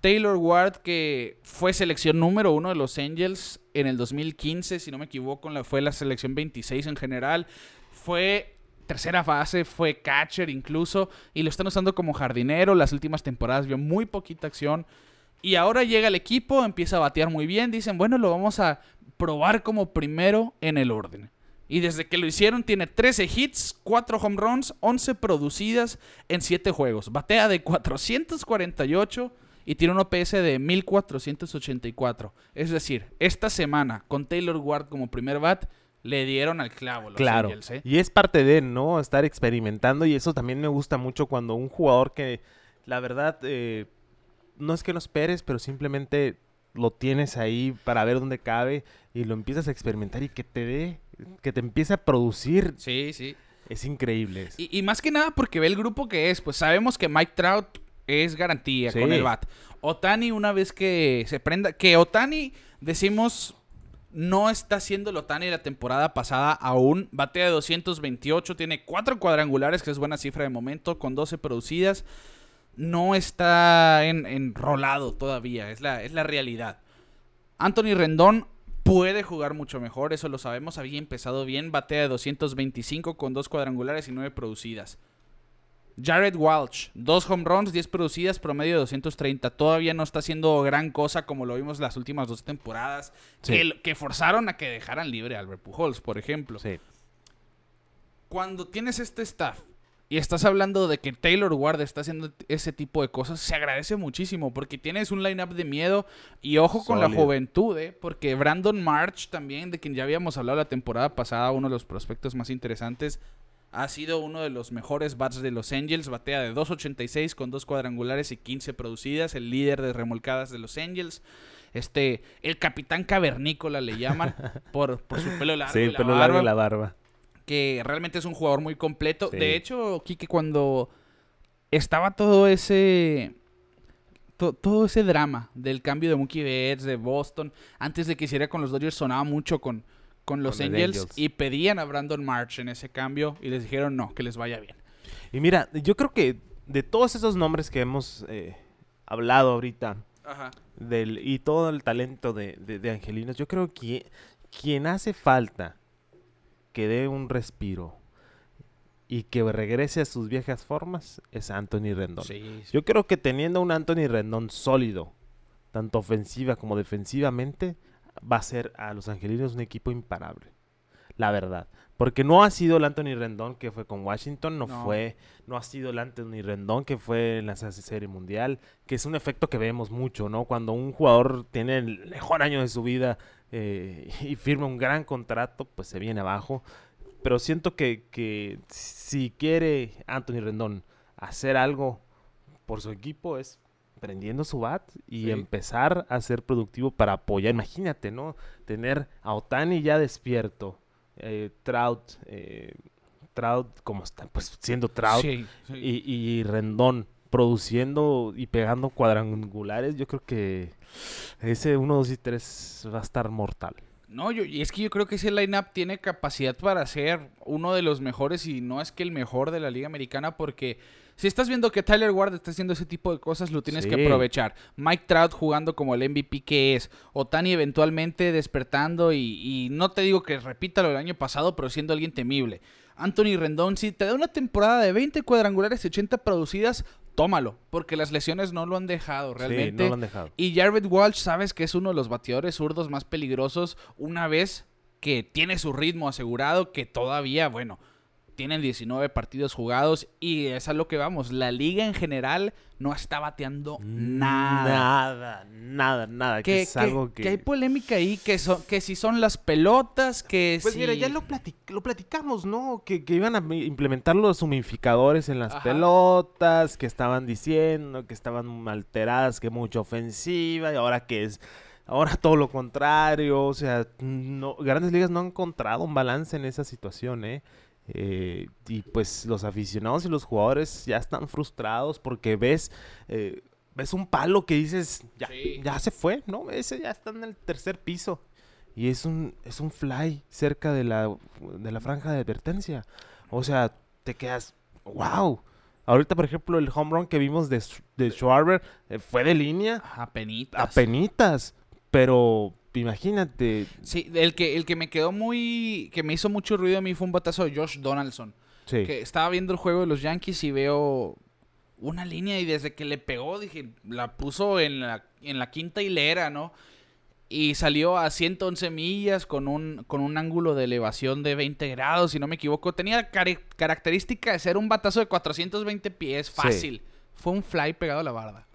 Taylor Ward, que fue selección número uno de los Angels en el 2015, si no me equivoco, fue la selección 26 en general. Fue tercera base, fue catcher incluso, y lo están usando como jardinero. Las últimas temporadas vio muy poquita acción. Y ahora llega el equipo, empieza a batear muy bien. Dicen, bueno, lo vamos a probar como primero en el orden. Y desde que lo hicieron tiene 13 hits, 4 home runs, 11 producidas en 7 juegos. Batea de 448 y tiene un OPS de 1484. Es decir, esta semana con Taylor Ward como primer bat le dieron al clavo los Claro. Angels, ¿eh? Y es parte de, ¿no? Estar experimentando y eso también me gusta mucho cuando un jugador que, la verdad, eh, no es que no esperes, pero simplemente lo tienes ahí para ver dónde cabe y lo empiezas a experimentar y que te dé, que te empiece a producir. Sí, sí. Es increíble. Y, y más que nada porque ve el grupo que es, pues sabemos que Mike Trout es garantía Sí. con el bat. Otani una vez que se prenda, que Otani decimos no está haciendo el Otani de la temporada pasada aún, batea de 228, tiene cuatro cuadrangulares, que es buena cifra de momento, con 12 producidas. No está en- enrolado todavía, es la, es la realidad. Anthony Rendón puede jugar mucho mejor, eso lo sabemos. Había empezado bien, batea de 225 con dos cuadrangulares y nueve producidas. Jared Walsh, dos home runs, 10 producidas, promedio de 230. Todavía no está haciendo gran cosa como lo vimos las últimas dos temporadas. Sí. Que, que forzaron a que dejaran libre a Albert Pujols, por ejemplo. Sí. Cuando tienes este staff y estás hablando de que Taylor Ward está haciendo ese tipo de cosas, se agradece muchísimo porque tienes un lineup de miedo y ojo con la juventud, ¿eh? porque Brandon March también, de quien ya habíamos hablado la temporada pasada, uno de los prospectos más interesantes, ha sido uno de los mejores bats de los Angels, batea de 2.86 con dos cuadrangulares y 15 producidas, el líder de remolcadas de los Angels. Este, el capitán cavernícola le llaman por, por su pelo largo. Sí, y la pelo largo y la barba. Que realmente es un jugador muy completo. Sí. De hecho, Kike, cuando estaba todo ese to- todo ese drama del cambio de Mookie Betts de Boston, antes de que hiciera con los Dodgers sonaba mucho con, con los Con el Angels, Angels. y pedían a Brandon March en ese cambio y les dijeron no, que les vaya bien. Y mira, yo creo que de todos esos nombres que hemos eh, hablado ahorita, Ajá. del, y todo el talento de, de, de Angelinos, yo creo que quien hace falta que dé un respiro y que regrese a sus viejas formas es Anthony Rendón. Sí, sí. Yo creo que teniendo un Anthony Rendón sólido, tanto ofensiva como defensivamente, va a ser a los Angelinos un equipo imparable. La verdad. Porque no ha sido el Anthony Rendón que fue con Washington, no, No. fue, no ha sido el Anthony Rendón que fue en la serie mundial, que es un efecto que vemos mucho, ¿no? Cuando un jugador tiene el mejor año de su vida eh, y firma un gran contrato, pues se viene abajo. Pero siento que, que si quiere Anthony Rendón hacer algo por su equipo es prendiendo su bat y Sí. empezar a ser productivo para apoyar. Imagínate, ¿no? Tener a Otani ya despierto, eh, Trout, eh, Trout como está, pues siendo Trout Sí, sí. y, y Rendón produciendo y pegando cuadrangulares, yo creo que ese 1, 2 y 3 va a estar mortal. No, yo, y es que yo creo que ese lineup tiene capacidad para ser uno de los mejores y no es que el mejor de la Liga Americana porque si estás viendo que Tyler Ward está haciendo ese tipo de cosas, lo tienes que aprovechar. Mike Trout jugando como el MVP que es, Otani eventualmente despertando y, y no te digo que repita lo del año pasado, pero siendo alguien temible. Anthony Rendón, si te da una temporada de 20 cuadrangulares y 80 producidas, tómalo, porque las lesiones no lo han dejado realmente. Sí, no lo han dejado. Y Jared Walsh, sabes que es uno de los bateadores zurdos más peligrosos una vez que tiene su ritmo asegurado, que todavía, bueno, tienen 19 partidos jugados y es a lo que vamos. La liga en general no está bateando nada. Nada, nada, nada. Que, Que, es algo que... que hay polémica ahí, que, son, que si son las pelotas, que Pues si... mira, ya lo, platic- lo platicamos, ¿no? Que, que iban a implementar los humidificadores en las Ajá. pelotas, que estaban diciendo que estaban alteradas, que mucha ofensiva, y ahora que es... Ahora todo lo contrario, o sea, no, Grandes Ligas no han encontrado un balance en esa situación, ¿eh? Eh, y pues los aficionados y los jugadores ya están frustrados porque ves, eh, ves un palo que dices, ya, Sí. ya se fue, ¿no? Ese ya está en el tercer piso. Y es un, es un fly cerca de la, de la franja de advertencia. O sea, te quedas, wow. Ahorita, por ejemplo, el home run que vimos de, de Schwarber eh, fue de línea Apenitas. a penitas. Pero imagínate. Sí, el que, el que me quedó muy... que me hizo mucho ruido a mí fue un batazo de Josh Donaldson. Sí. Que estaba viendo el juego de los Yankees y veo una línea y desde que le pegó dije, la puso en la, en la quinta hilera, ¿no? Y salió a 111 millas con un, con un ángulo de elevación de 20 grados, si no me equivoco. Tenía cari- característica de ser un batazo de 420 pies, fácil. Fue un fly pegado a la barda.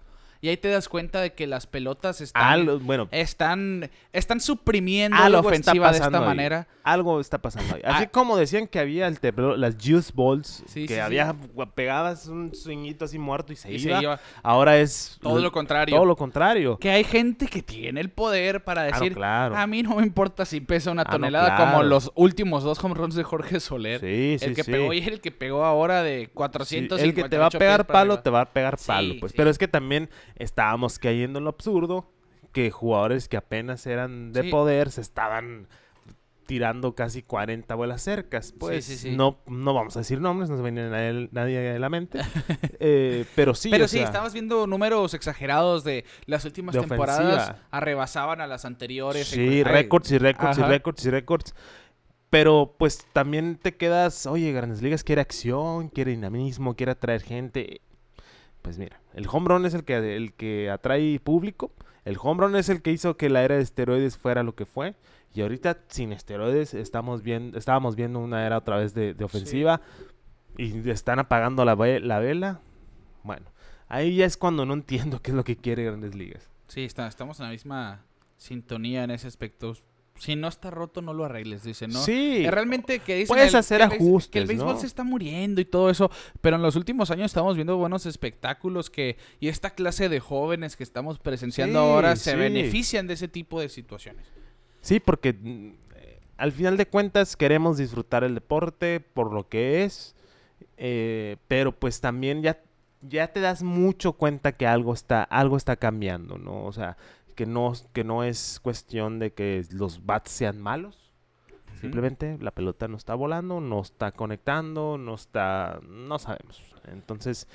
Y ahí te das cuenta de que las pelotas están, bueno, están, están suprimiendo algo la ofensiva de esta ahí. manera. Algo está pasando ahí. Así Ah. como decían que había el teplo- las juice balls, Sí, que sí, había pegabas un swingito así muerto y se, Y se iba. Ahora es Todo lo contrario. Todo lo contrario. Que hay gente que tiene el poder para decir, claro. a mí no me importa si pesa una Ah, no, tonelada, claro. como los últimos dos home runs de Jorge Soler. Sí, sí, el que sí. pegó y el que pegó ahora de Sí, 400 el que te va a pegar palo, te va a pegar Sí, palo, pues. sí. Pero es que también estábamos cayendo en lo absurdo que jugadores que apenas eran de Sí. poder se estaban tirando casi 40 vuelas cercas. Pues sí, sí. No, no vamos a decir nombres, no se viene nadie, nadie a la mente. Eh, pero sí, Pero sí, sea, estabas viendo números exagerados de las últimas De temporadas. Arrebasaban a las anteriores. Sí, récords y récords y récords y récords. Pero pues también te quedas, oye, Grandes Ligas quiere acción, quiere dinamismo, quiere atraer gente. Pues mira, el home run es el que, el que atrae público. El home run es el que hizo que la era de esteroides fuera lo que fue. Y ahorita sin esteroides estamos viendo, estábamos viendo una era otra vez de, de ofensiva. Y están apagando la, la vela. Bueno, ahí ya es cuando no entiendo qué es lo que quiere Grandes Ligas. Sí, está- estamos en la misma sintonía en ese aspecto. Si no está roto, no lo arregles, dice, ¿no? Sí. Eh, realmente que dicen Puedes el- hacer que el béis- Que el ajustes, béisbol ¿no? se está muriendo y todo eso, pero en los últimos años estamos viendo buenos espectáculos que y esta clase de jóvenes que estamos presenciando Sí, ahora se sí. benefician de ese tipo de situaciones. Sí, porque mm, eh, al final de cuentas queremos disfrutar el deporte por lo que es, eh, pero pues también ya, ya te das mucho cuenta que algo está, algo está cambiando, ¿no? O sea, que no, que no es cuestión de que los bats sean malos. Simplemente la pelota no está volando, no está conectando, no está, no sabemos. Entonces,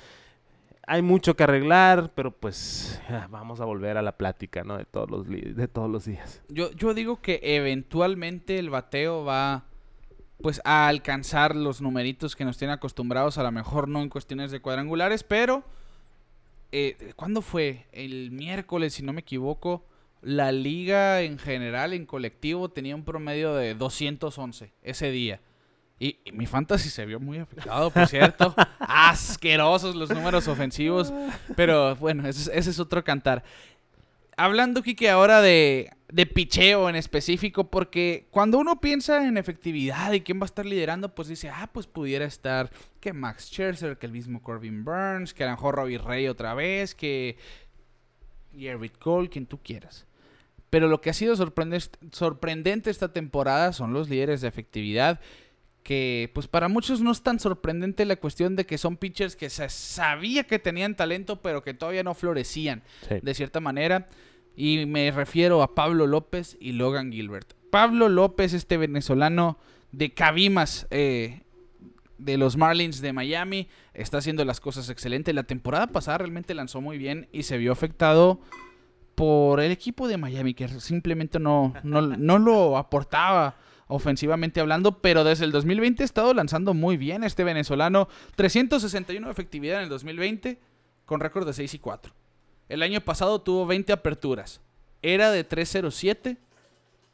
hay mucho que arreglar, pero pues vamos a volver a la plática, ¿no? De todos los, de todos los días. Yo, yo digo que eventualmente el bateo va pues a alcanzar los numeritos que nos tienen acostumbrados, a lo mejor no en cuestiones de cuadrangulares, pero eh, ¿cuándo fue? El miércoles, si no me equivoco, la liga en general, en colectivo, tenía un promedio de 211 ese día. Y, y mi fantasy se vio muy afectado, por cierto. Asquerosos los números ofensivos. Pero bueno, ese, es- ese es otro cantar. Hablando, Kike, ahora de, de picheo en específico, porque cuando uno piensa en efectividad y quién va a estar liderando, pues dice, ah, pues pudiera estar que Max Scherzer, que el mismo Corbin Burns, que a lo mejor Robbie Ray otra vez, que Gerrit Cole, quien tú quieras. Pero lo que ha sido sorprende- sorprendente esta temporada son los líderes de efectividad que pues para muchos no es tan sorprendente la cuestión de que son pitchers que se sabía que tenían talento pero que todavía no florecían Sí. de cierta manera y me refiero a Pablo López y Logan Gilbert. Pablo López, este venezolano de Cabimas eh, de los Marlins de Miami, está haciendo las cosas excelentes. La temporada pasada realmente lanzó muy bien y se vio afectado por el equipo de Miami que simplemente no, no, no lo aportaba ofensivamente hablando, pero desde el 2020 ha estado lanzando muy bien este venezolano. 361 de efectividad en el 2020 con récord de 6 y 4. El año pasado tuvo 20 aperturas. Era de 307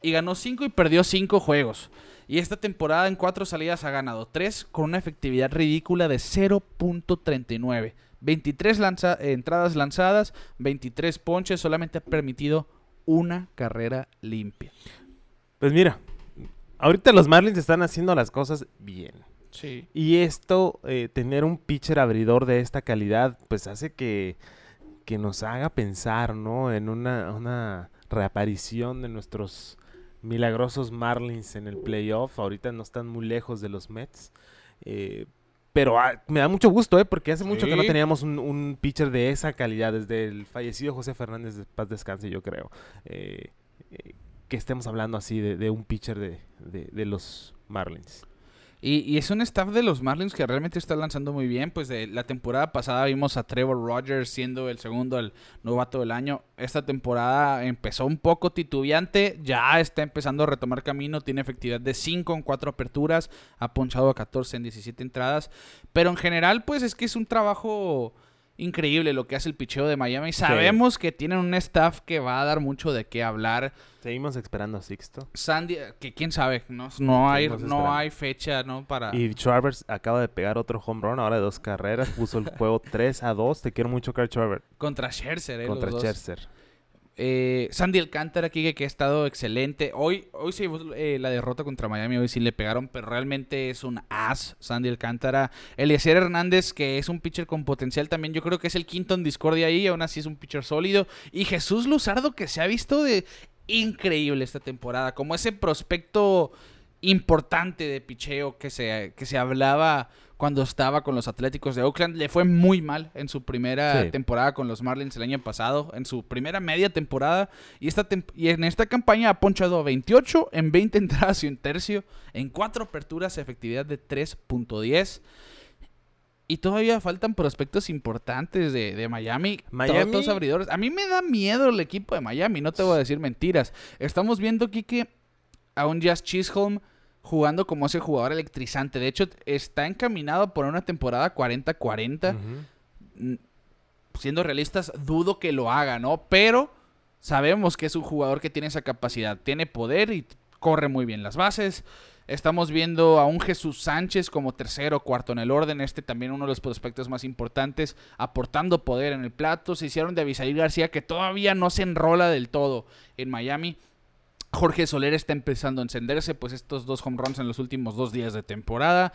y ganó 5 y perdió 5 juegos. Y esta temporada en 4 salidas ha ganado 3 con una efectividad ridícula de 0.39. 23 entradas lanzadas, 23 ponches, solamente ha permitido una carrera limpia. Pues mira, ahorita los Marlins están haciendo las cosas bien. Sí. Y esto, eh, tener un pitcher abridor de esta calidad, pues hace que, que nos haga pensar, ¿no? En una, una reaparición de nuestros milagrosos Marlins en el playoff. Ahorita no están muy lejos de los Mets. Eh, pero ah, me da mucho gusto, ¿eh? Porque hace mucho que no teníamos un, pitcher de esa calidad, desde el fallecido José Fernández de Paz Descanse, yo creo. Eh, eh, que estemos hablando así de, un pitcher de, de los Marlins. Y, es un staff de los Marlins que realmente está lanzando muy bien. Pues de la temporada pasada vimos a Trevor Rogers siendo el segundo, el novato del año. Esta temporada empezó un poco titubeante, ya está empezando a retomar camino. Tiene efectividad de 5 en 4 aperturas, ha ponchado a 14 en 17 entradas. Pero en general, pues es que es un trabajo increíble lo que hace el picheo de Miami. Sabemos que tienen un staff que va a dar mucho de qué hablar. Seguimos esperando a Sixto. Sandy, que quién sabe, no, no hay, no hay fecha, ¿no? Para... Y Travers acaba de pegar otro home run ahora de dos carreras. Puso el juego 3 a 2. Te quiero mucho, Carl Travers. Contra Scherzer, eh, Contra Scherzer. Eh, Sandy Alcántara aquí que ha estado excelente. Hoy, hoy sí, eh, la derrota contra Miami, hoy sí le pegaron, pero realmente es un as Sandy Alcántara. Eliezer Hernández, que es un pitcher con potencial también, yo creo que es el quinto en discordia ahí, aún así es un pitcher sólido. Y Jesús Luzardo, que se ha visto de increíble esta temporada, como ese prospecto importante de picheo que se, que se hablaba cuando estaba con los Atléticos de Oakland. Le fue muy mal en su primera temporada con los Marlins el año pasado, en su primera media temporada. Y, esta y en esta campaña ha ponchado a 28 en 20 entradas y un tercio, en 4 aperturas, efectividad de 3.10. Y todavía faltan prospectos importantes de, Miami. Miami. abridores. A mí me da miedo el equipo de Miami, no te voy a decir mentiras. Estamos viendo aquí que a un Jazz Chisholm jugando como ese jugador electrizante. De hecho, está encaminado por una temporada 40-40. Mm, siendo realistas, dudo que lo haga, ¿no? Pero sabemos que es un jugador que tiene esa capacidad. Tiene poder y corre muy bien las bases. Estamos viendo a un Jesús Sánchez como tercero o cuarto en el orden. Este también uno de los prospectos más importantes, aportando poder en el plato. Se hicieron de Avisaí García, que todavía no se enrola del todo en Miami. Jorge Soler está empezando a encenderse, pues estos dos home runs en los últimos dos días de temporada.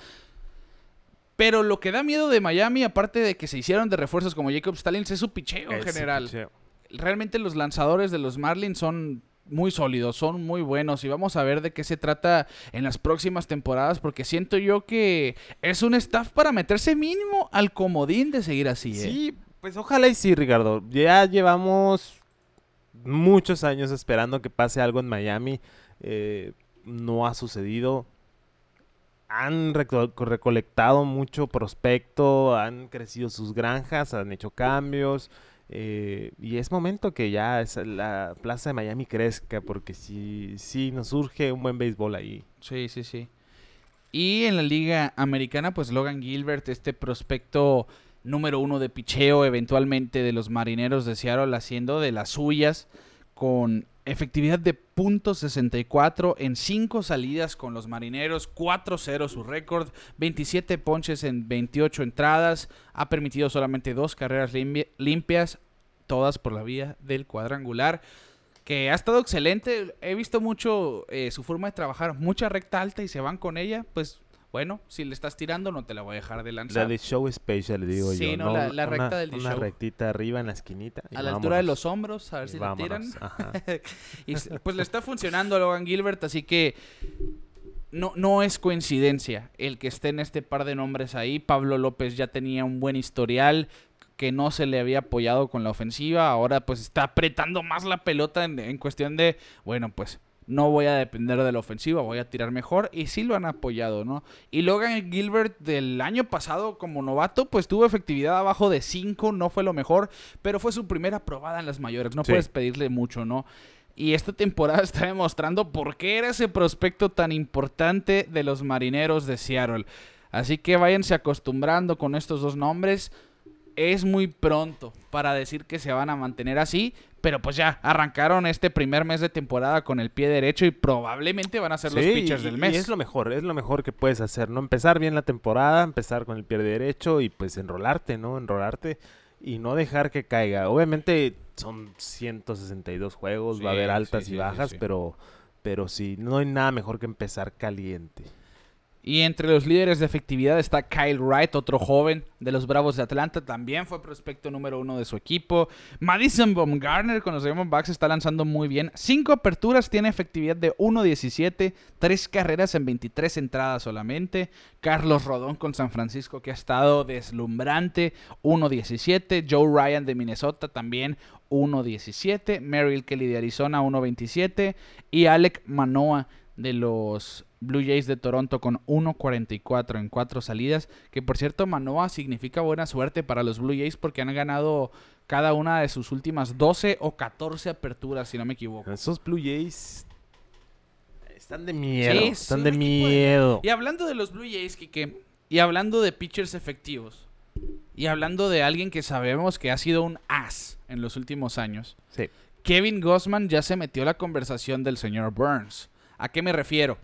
Pero lo que da miedo de Miami, aparte de que se hicieron de refuerzos como Jacob Stalins, es su picheo en general. Realmente los lanzadores de los Marlins son muy sólidos, son muy buenos y vamos a ver de qué se trata en las próximas temporadas porque siento yo que es un staff para meterse mínimo al comodín de seguir así. ¿eh? Sí, pues ojalá y sí, Ricardo. Ya llevamos muchos años esperando que pase algo en Miami. Eh, no ha sucedido. Han recolectado mucho prospecto, han crecido sus granjas, han hecho cambios. Eh, y es momento que ya la plaza de Miami crezca porque si sí nos surge un buen béisbol ahí. Sí, sí, sí. Y en la liga americana, pues Logan Gilbert, este prospecto número uno de picheo eventualmente de los marineros de Seattle haciendo de las suyas con efectividad de .64 en 5 salidas con los marineros, 4-0 su récord, 27 ponches en 28 entradas, ha permitido solamente dos carreras limpias, todas por la vía del cuadrangular, que ha estado excelente, he visto mucho eh, su forma de trabajar, mucha recta alta y se van con ella, pues bueno, si le estás tirando, no te la voy a dejar de lanzar. La de show special, digo yo. Sí, no, la, recta del show. Una rectita arriba en la esquinita. A la altura de los hombros, a ver si le tiran. y pues le está funcionando a Logan Gilbert, así que no, no es coincidencia el que esté en este par de nombres ahí. Pablo López ya tenía un buen historial que no se le había apoyado con la ofensiva. Ahora pues está apretando más la pelota en cuestión de, bueno, pues no voy a depender de la ofensiva, voy a tirar mejor y sí lo han apoyado, ¿no? Y Logan Gilbert del año pasado como novato, pues tuvo efectividad abajo de 5, no fue lo mejor, pero fue su primera probada en las mayores, no puedes pedirle mucho, ¿no? Y esta temporada está demostrando por qué era ese prospecto tan importante de los marineros de Seattle. Así que váyanse acostumbrando con estos dos nombres. Es muy pronto para decir que se van a mantener así, pero pues ya arrancaron este primer mes de temporada con el pie derecho y probablemente van a ser los pitchers y- del mes. Y es lo mejor, es lo mejor que puedes hacer, ¿no? Empezar bien la temporada, empezar con el pie derecho y pues enrolarte, ¿no? Enrolarte y no dejar que caiga. Obviamente son 162 juegos, va a haber altas sí, y bajas, pero pero sí, no hay nada mejor que empezar caliente. Y entre los líderes de efectividad está Kyle Wright, otro joven de los Bravos de Atlanta. También fue prospecto número uno de su equipo. Madison Baumgartner con los Diamondbacks está lanzando muy bien. Cinco aperturas, tiene efectividad de 1.17. Tres carreras en 23 entradas solamente. Carlos Rodón con San Francisco que ha estado deslumbrante. 1.17. Joe Ryan de Minnesota también 1.17. Merrill Kelly de Arizona 1.27. Y Alec Manoa de los Blue Jays de Toronto con 1.44 en cuatro salidas. Que por cierto, Manoa significa buena suerte para los Blue Jays porque han ganado cada una de sus últimas 12 o 14 aperturas, si no me equivoco. Esos Blue Jays están de miedo, Sí, están de miedo. Y hablando de los Blue Jays, Kike, y hablando de pitchers efectivos, y hablando de alguien que sabemos que ha sido un as en los últimos años, Sí. Kevin Gossman ya se metió a la conversación del señor Burns. ¿A qué me refiero?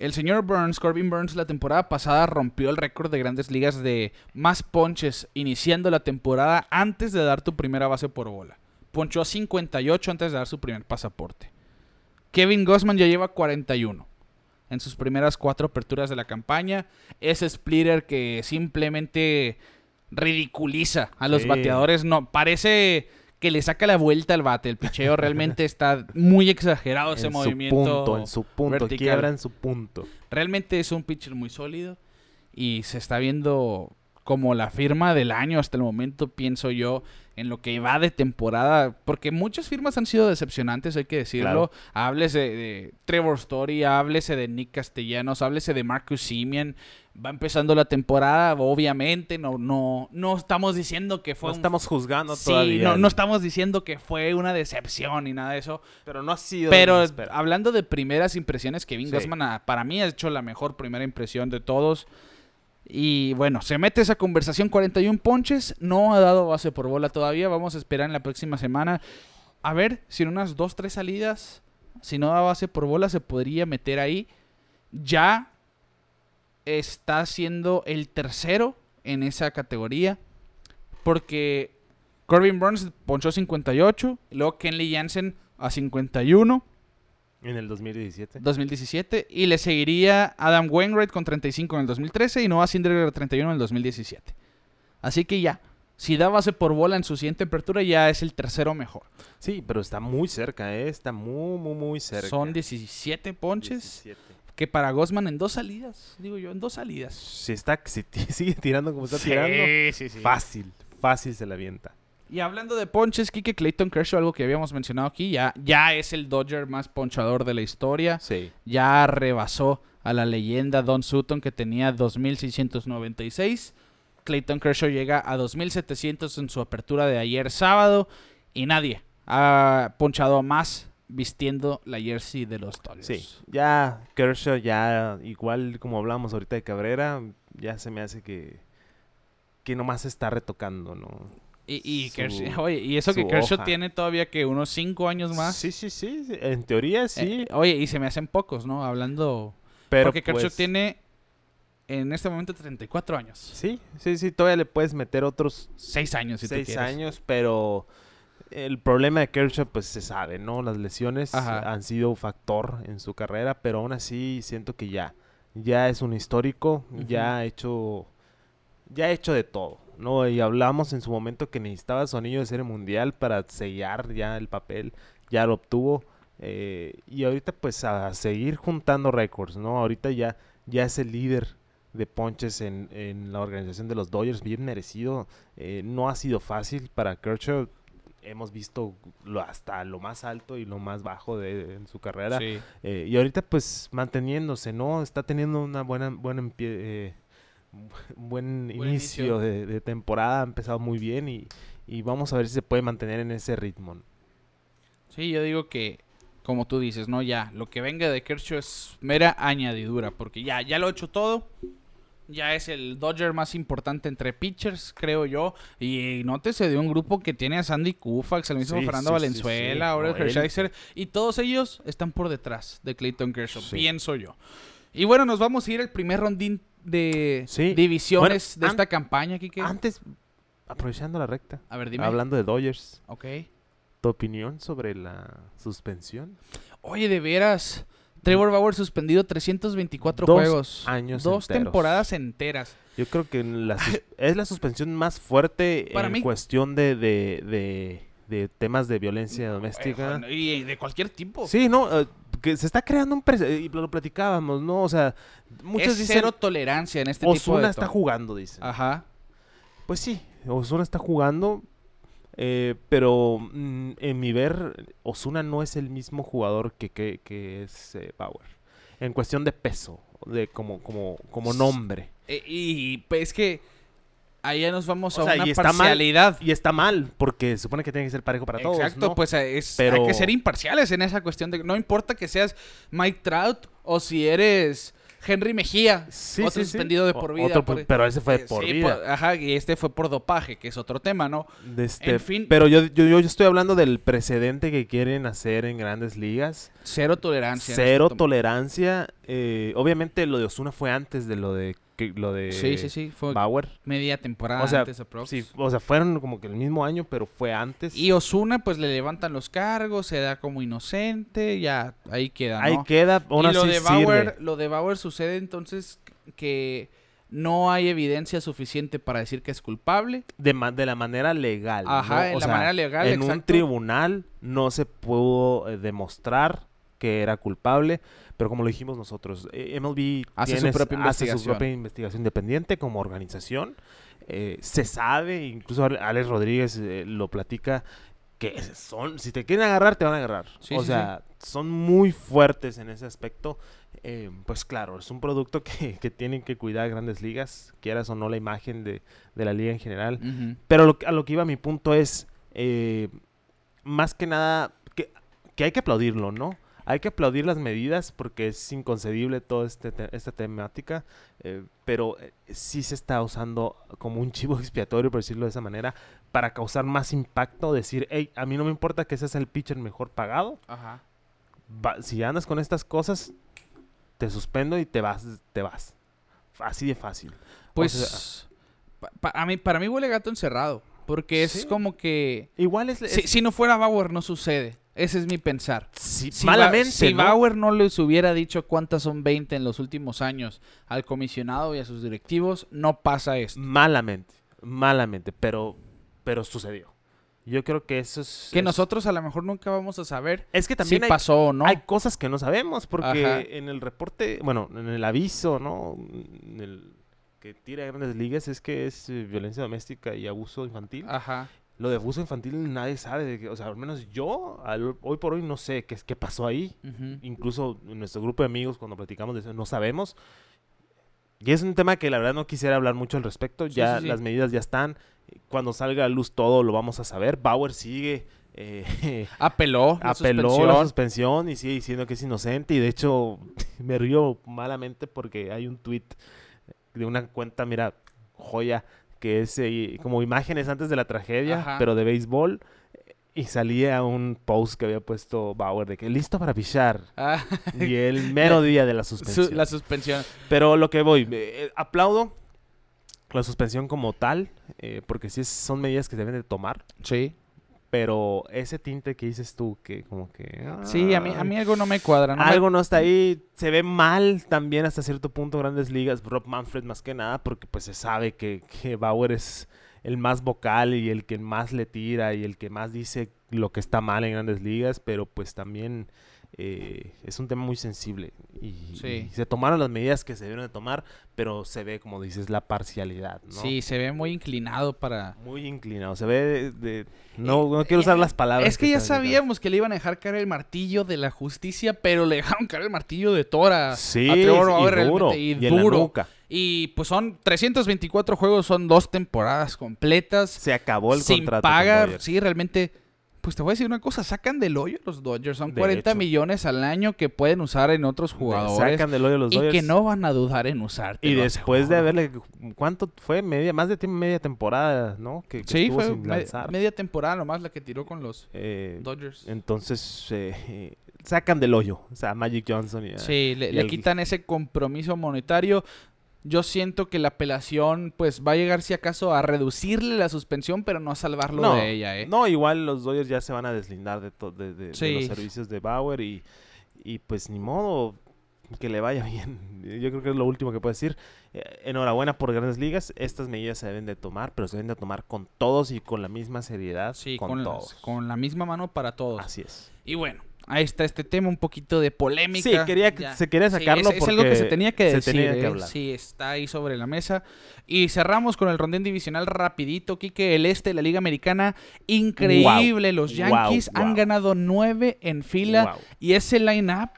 El señor Burns, Corbin Burns, la temporada pasada rompió el récord de grandes ligas de más ponches iniciando la temporada antes de dar tu primera base por bola. Ponchó a 58 antes de dar su primer pasaporte. Kevin Gossman ya lleva 41 en sus primeras cuatro aperturas de la campaña. Ese splitter que simplemente ridiculiza a los Sí. bateadores. No, parece que le saca la vuelta al bate. El picheo realmente está muy exagerado ese en movimiento. su punto, en su punto, vertical. quiebra en su punto. Realmente es un pitcher muy sólido y se está viendo como la firma del año hasta el momento, pienso yo, en lo que va de temporada, porque muchas firmas han sido decepcionantes, hay que decirlo. Claro. Háblese de Trevor Story, háblese de Nick Castellanos, háblese de Marcus Simeon. Va empezando la temporada, obviamente, no, no, no estamos diciendo que fue No un- estamos juzgando Sí, todavía. no, no estamos diciendo que fue una decepción ni nada de eso. Pero no ha sido. Pero hablando de primeras impresiones, Kevin Sí. Gassman ah, para mí ha hecho la mejor primera impresión de todos. Y bueno, se mete esa conversación 41 ponches, no ha dado base por bola todavía, vamos a esperar en la próxima semana. A ver si en unas 2, 3 salidas, si no da base por bola, se podría meter ahí. Ya está siendo el tercero en esa categoría. Porque Corbin Burns ponchó 58, luego Kenley Jansen a 51, En el 2017. 2017, y le seguiría Adam Wainwright con 35 en el 2013 y Noah Syndergaard 31 en el 2017. Así que ya, si da base por bola en su siguiente apertura, ya es el tercero mejor. Sí, pero está muy cerca, ¿eh? Está muy, muy, muy cerca. Son 17 ponches 17. que para Gosman en dos salidas, digo yo, en dos salidas. Si, está, si sigue tirando como está tirando, sí, sí. fácil, fácil se la avienta. Y hablando de ponches, Kike Clayton Kershaw, algo que habíamos mencionado aquí, ya, ya es el Dodger más ponchador de la historia. Sí. Ya rebasó a la leyenda Don Sutton que tenía 2.696. Clayton Kershaw llega a 2.700 en su apertura de ayer sábado. Y nadie ha ponchado más vistiendo la jersey de los Dodgers. Sí, ya Kershaw, ya igual como hablamos ahorita de Cabrera, ya se me hace que, que nomás está retocando, ¿no? Y, y, Su- Kershaw- oye, y eso que Kershaw hoja. tiene todavía que unos 5 años más. Sí, sí, sí, en teoría sí, Eh, oye, y se me hacen pocos, ¿no? Hablando... pero porque Kershaw pues, tiene en este momento 34 años. Sí, sí, sí, todavía le puedes meter otros 6 años si tú seis quieres. años, pero el problema de Kershaw, pues se sabe, ¿no? Las lesiones Ajá. han sido un factor en su carrera, pero aún así siento que ya, ya es un histórico, ya ha hecho, ya ha hecho de todo, ¿no? Y hablamos en su momento que necesitaba su anillo de serie mundial para sellar ya el papel, ya lo obtuvo. eh, y ahorita pues a seguir juntando récords, ¿no? Ahorita ya, ya es el líder de ponches en, en la organización de los Dodgers, bien merecido. Eh, no ha sido fácil para Kershaw. Hemos visto lo, hasta lo más alto y lo más bajo de, en su carrera. Sí. Eh, y ahorita pues manteniéndose, ¿no? Está teniendo una buena, buena eh, un buen Buen inicio. inicio de, de temporada, ha empezado muy bien y, y vamos a ver si se puede mantener en ese ritmo. Sí, yo digo que, como tú dices, ¿no? Ya, lo que venga de Kershaw es mera añadidura, porque ya, ya lo he hecho todo. Ya es el Dodger más importante entre pitchers, creo yo. Y nótese de un grupo que tiene a Sandy Koufax, el mismo Sí, Fernando sí, Valenzuela, sí. ahora el Hershiser. Y todos ellos están por detrás de Clayton Kershaw, pienso yo. Y bueno, nos vamos a ir al primer rondín de Sí. divisiones Bueno, de esta campaña, Kike. Antes, aprovechando la recta, A ver, dime. hablando de Dodgers, Ok. ¿tu opinión sobre la suspensión? Oye, de veras. Trevor Bauer suspendido 324 Dos juegos. años Dos enteros. temporadas enteras. Yo creo que la es la suspensión más fuerte Para en mí- cuestión de, de, de- de temas de violencia doméstica. Eh, Y de cualquier tipo. Sí, no, eh, que se está creando un y lo platicábamos, ¿no? O sea, muchos es dicen, cero tolerancia en este tipo Osuna de está jugando, dicen. Ajá. Pues sí, Osuna está jugando, eh, pero mm, en mi ver, Osuna no es el mismo jugador que, que, que es eh, Bauer. En cuestión de peso, de como, como, como nombre. Eh, y pues es que ahí ya nos vamos O a sea, una y está mal, parcialidad. Y está mal, porque se supone que tiene que ser parejo para todos. Exacto, ¿no? pues eh, es, Pero- hay que ser imparciales en esa cuestión de no importa que seas Mike Trout o si eres Henry Mejía, Sí, otro sí, sí. suspendido de O- por vida. otro, por- pero ese fue eh, por sí, vida. por- ajá, y este fue por dopaje, que es otro tema, ¿no? De este- en fin. Pero yo, yo, yo estoy hablando del precedente que quieren hacer en grandes ligas. Cero tolerancia. Cero este tom- tolerancia. eh, obviamente lo de Osuna fue antes de lo de, que- lo de Sí, sí, sí, fue Bauer. media temporada O sea, antes aprox. Sí, o sea, fueron como que el mismo año, pero fue antes. Y Osuna, pues le levantan los cargos, se da como inocente, ya ahí queda, ¿no? Ahí queda, aún y lo de sirve. Bauer, lo de Bauer sucede entonces que no hay evidencia suficiente para decir que es culpable. de, ma- de la manera legal. Ajá, ¿no? en O la sea, manera legal, En un tribunal no se pudo eh, demostrar que era culpable, pero como lo dijimos nosotros, eh, MLB Hace su propia hace su investigación. propia investigación independiente como organización. Eh, se sabe, incluso Ale- Alex Rodríguez eh, lo platica, que son, si te quieren agarrar, te van a agarrar. Sí, o sí, sea, son muy fuertes en ese aspecto. Eh, pues claro, es un producto que, que tienen que cuidar grandes ligas, quieras o no la imagen de, de la liga en general. Pero lo a lo que iba mi punto es, eh, más que nada, que, que hay que aplaudirlo, ¿no? Hay que aplaudir las medidas porque es inconcebible toda este te- esta temática, eh, pero eh, sí se está usando como un chivo expiatorio, por decirlo de esa manera, para causar más impacto, decir, hey, a mí no me importa que seas el pitcher mejor pagado, Ajá. va- si andas con estas cosas, te suspendo y te vas, te vas. Así de fácil. Pues pa- pa- a mí, para mí huele gato encerrado, porque es Sí. como que Igual es... si, es- si no fuera Bauer no sucede. Ese es mi pensar. si- malamente, si ¿no? Bauer no les hubiera dicho cuántas son 20 en los últimos años al comisionado y a sus directivos, no pasa esto. Malamente, malamente, pero, pero sucedió. Yo creo que eso es... Que es- nosotros a lo mejor nunca vamos a saber Es que si también hay, pasó o no. hay cosas que no sabemos, porque Ajá. en el reporte, bueno, en el aviso, ¿no? En el que tira grandes ligas es que es eh, violencia doméstica y abuso infantil. Ajá. Lo de abuso infantil nadie sabe, de que- o sea, al menos yo, al- hoy por hoy no sé qué, qué pasó ahí. Ujú. Incluso en nuestro grupo de amigos, cuando platicamos de eso, no sabemos. Y es un tema que la verdad no quisiera hablar mucho al respecto. Sí, ya sí, sí. las medidas ya están. Cuando salga a luz todo lo vamos a saber. Bauer sigue. eh, Apeló. la apeló suspensión. la suspensión y sigue diciendo que es inocente. Y de hecho, me río malamente porque hay un tweet de una cuenta, mira, joya, que es eh, como imágenes antes de la tragedia, Ajá. pero de béisbol. Y salía un post que había puesto Bauer de que listo para pichar. Ah, Y el mero día de la su- suspensión. la suspensión. Pero lo que voy, eh, eh, aplaudo la suspensión como tal, eh, porque sí son medidas que se deben de tomar. Sí. Pero ese tinte que dices tú, que como que... Sí, a mí, a mí algo no me cuadra. no me- Algo no está ahí, se ve mal también hasta cierto punto grandes ligas, Rob Manfred más que nada, porque pues se sabe que, que Bauer es el más vocal y el que más le tira y el que más dice lo que está mal en grandes ligas, pero pues también eh, es un tema muy sensible y, Sí. y se tomaron las medidas que se deben de tomar, pero se ve, como dices, la parcialidad, ¿no? Sí, se ve muy inclinado para... Muy inclinado, se ve de... de- no, no quiero usar las palabras. Es que ya sabíamos que le iban a dejar caer el martillo de la justicia, pero le dejaron caer el martillo de Tora. Sí, a Trevor y duro, y duro. Y pues son 324 juegos, son dos temporadas completas. Se acabó el sin contrato. con pagar. Sí, realmente Pues te voy a decir una cosa, sacan del hoyo los Dodgers, son De 40 hecho. millones al año que pueden usar en otros jugadores Sacan del hoyo los y Dodgers. que no van a dudar en usar. Y después de haberle... ¿Cuánto fue? Media, más de tiempo, media temporada, ¿no? Que, que Sí, fue sin me- lanzar. media temporada nomás la que tiró con los Eh, Dodgers. entonces, eh, sacan del hoyo. O sea, Magic Johnson y... Sí, le, y le el- quitan ese compromiso monetario. Yo siento que la apelación pues va a llegar si acaso a reducirle la suspensión, pero no a salvarlo no, de ella, ¿eh? no, igual los Dodgers ya se van a deslindar de, to- de, de- de los servicios de Bauer y, y pues ni modo que le vaya bien. Yo creo que es lo último que puedo decir. Eh, enhorabuena por Grandes Ligas. Estas medidas se deben de tomar, pero se deben de tomar con todos y con la misma seriedad. Sí, con, con, todos. con la misma mano para todos. Así es. Y bueno, ahí está este tema, un poquito de polémica. Sí, quería, Ya. se quería sacarlo es, es porque algo que se tenía que se decir. tenía que ¿eh? Sí, está ahí sobre la mesa. Y cerramos con el rondín divisional rapidito. Quique, el este de la Liga Americana, increíble. Los Wow, Yankees han ganado nueve en fila. Y ese line-up,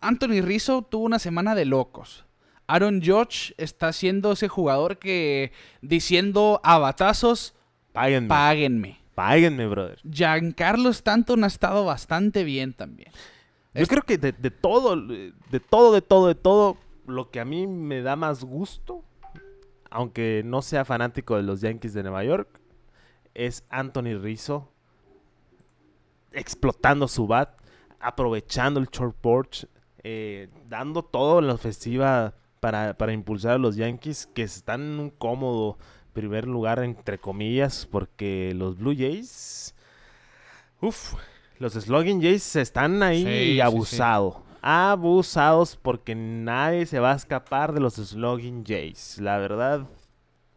Anthony Rizzo tuvo una semana de locos. Aaron Judge está siendo ese jugador que diciendo a batazos, Páguenme. páguenme. Páguenme, brother. Giancarlo Stanton ha estado bastante bien también. Yo Es- creo que de, de todo, de todo, de todo, de todo, lo que a mí me da más gusto, aunque no sea fanático de los Yankees de Nueva York, es Anthony Rizzo explotando su bat, aprovechando el short porch, eh, dando todo en la ofensiva para, para impulsar a los Yankees que están en un cómodo primer lugar, entre comillas, porque los Blue Jays, uff, los Slugging Jays están ahí Sí, sí, sí. abusados. Abusados porque nadie se va a escapar de los Slugging Jays. La verdad,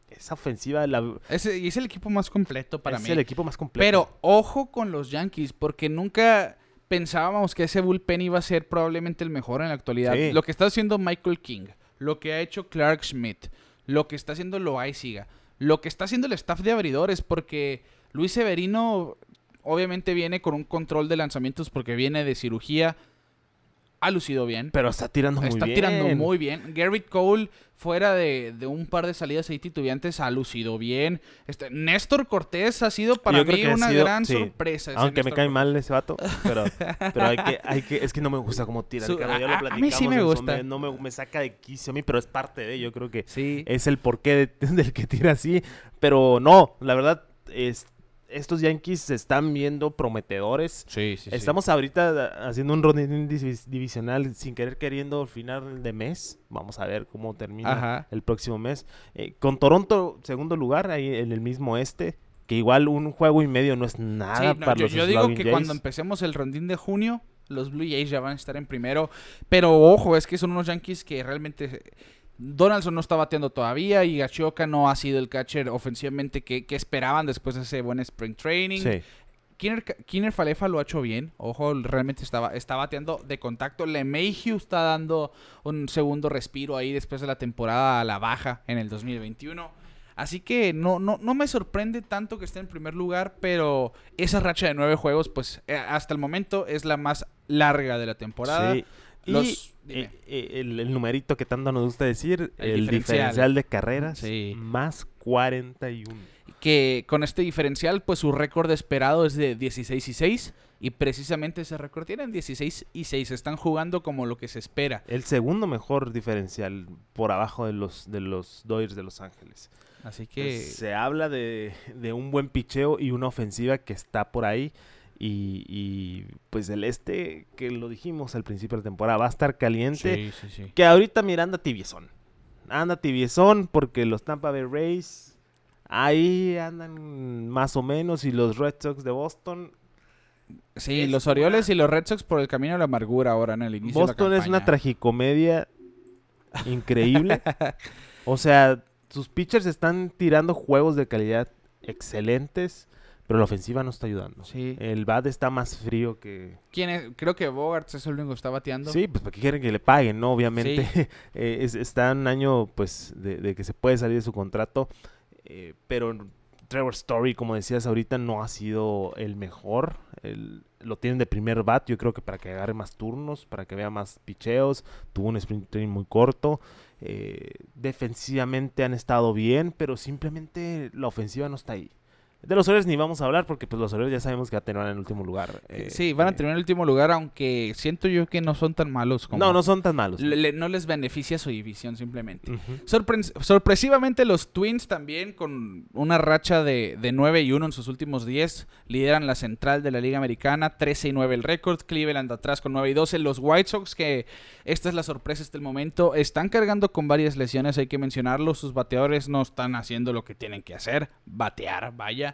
esa ofensiva la, es el equipo más completo para es mí. el equipo más completo. Pero ojo con los Yankees, porque nunca pensábamos que ese bullpen iba a ser probablemente el mejor en la actualidad. Lo que está haciendo Michael King, lo que ha hecho Clark Schmidt, lo que está haciendo Loaiziga, lo que está haciendo el staff de abridores, porque Luis Severino obviamente viene con un control de lanzamientos porque viene de cirugía. Ha lucido bien. Pero está tirando muy Está bien. tirando muy bien. Garrett Cole, fuera de, de un par de salidas ahí titubeantes, ha lucido bien. Este, Néstor Cortés ha sido para mí una sido- gran sí. sorpresa. Aunque me cae Cortés. mal ese vato, pero, pero hay que, hay que, es que no me gusta cómo tira. Su- a- lo a- mí sí me gusta. no me, me saca de quicio a mí, pero es parte de, yo creo que Sí. es el porqué de- del que tira así. Pero no, la verdad, es, estos Yankees se están viendo prometedores. Sí, sí, sí. Estamos ahorita haciendo un rondín divis- divisional sin querer queriendo al final de mes. Vamos a ver cómo termina Ajá. el próximo mes. Eh, con Toronto, segundo lugar, ahí en el mismo este. Que igual un juego y medio no es nada Sí, no, para yo, los yo digo que Jays. cuando empecemos el rondín de junio, los Blue Jays ya van a estar en primero. Pero ojo, es que son unos Yankees que realmente. Donaldson no está bateando todavía y Gachioka no ha sido el catcher ofensivamente que, que esperaban después de ese buen spring training. Sí. Kinner, Kinner Falefa lo ha hecho bien. Ojo, realmente estaba, está bateando de contacto. LeMahieu está dando un segundo respiro ahí después de la temporada a la baja en el 2021. Así que no, no, no me sorprende tanto que esté en primer lugar, pero esa racha de nueve juegos, pues eh, hasta el momento es la más larga de la temporada. Sí. Y Los- eh, eh, el, el numerito que tanto nos gusta decir, El el, diferencial. diferencial. de carreras, Sí. más 41. Que con este diferencial, pues su récord esperado es de 16 y 6. Y precisamente ese récord tienen 16 y 6. Están jugando como lo que se espera. El segundo mejor diferencial por abajo de los, de los Dodgers de Los Ángeles. Así que... Pues, se habla de, de un buen picheo y una ofensiva que está por ahí. Y, y, pues el este, que lo dijimos al principio de la temporada, va a estar caliente. Sí, sí, sí. Que ahorita mira, anda tibiezón. Anda tibiezón porque los Tampa Bay Rays ahí andan más o menos y los Red Sox de Boston. Sí, los Orioles y los Red Sox por el camino a la amargura ahora en el inicio Boston de la es una campaña. tragicomedia increíble. o sea, sus pitchers están tirando juegos de calidad excelentes, pero la ofensiva no está ayudando. Sí. El bat está más frío que... ¿Quién es? Creo que Bogarts es el único que está bateando. Sí, pues porque quieren que le paguen, ¿no? Obviamente eh, es- está en un año pues de, de que se puede salir de su contrato, eh, pero Trevor Story, como decías ahorita, no ha sido el mejor. El- lo tienen de primer bat, yo creo que para que agarre más turnos, para que vea más picheos. Tuvo un sprint training muy corto. eh, defensivamente han estado bien, pero simplemente la ofensiva no está ahí. De los Orioles ni vamos a hablar porque pues los Orioles ya sabemos que va a terminar en el último lugar. eh, sí, van a eh, terminar en el último lugar, aunque siento yo que no son tan malos como... No, no son tan malos. Le- no les beneficia su división simplemente. Sorpre- sorpresivamente los Twins también con una racha de, de 9 y 1 en sus últimos 10 lideran la central de la Liga Americana, 13 y 9 el récord, Cleveland atrás con 9 y 12, los White Sox que esta es la sorpresa hasta el momento, están cargando con varias lesiones, hay que mencionarlo, sus bateadores no están haciendo lo que tienen que hacer, batear, vaya,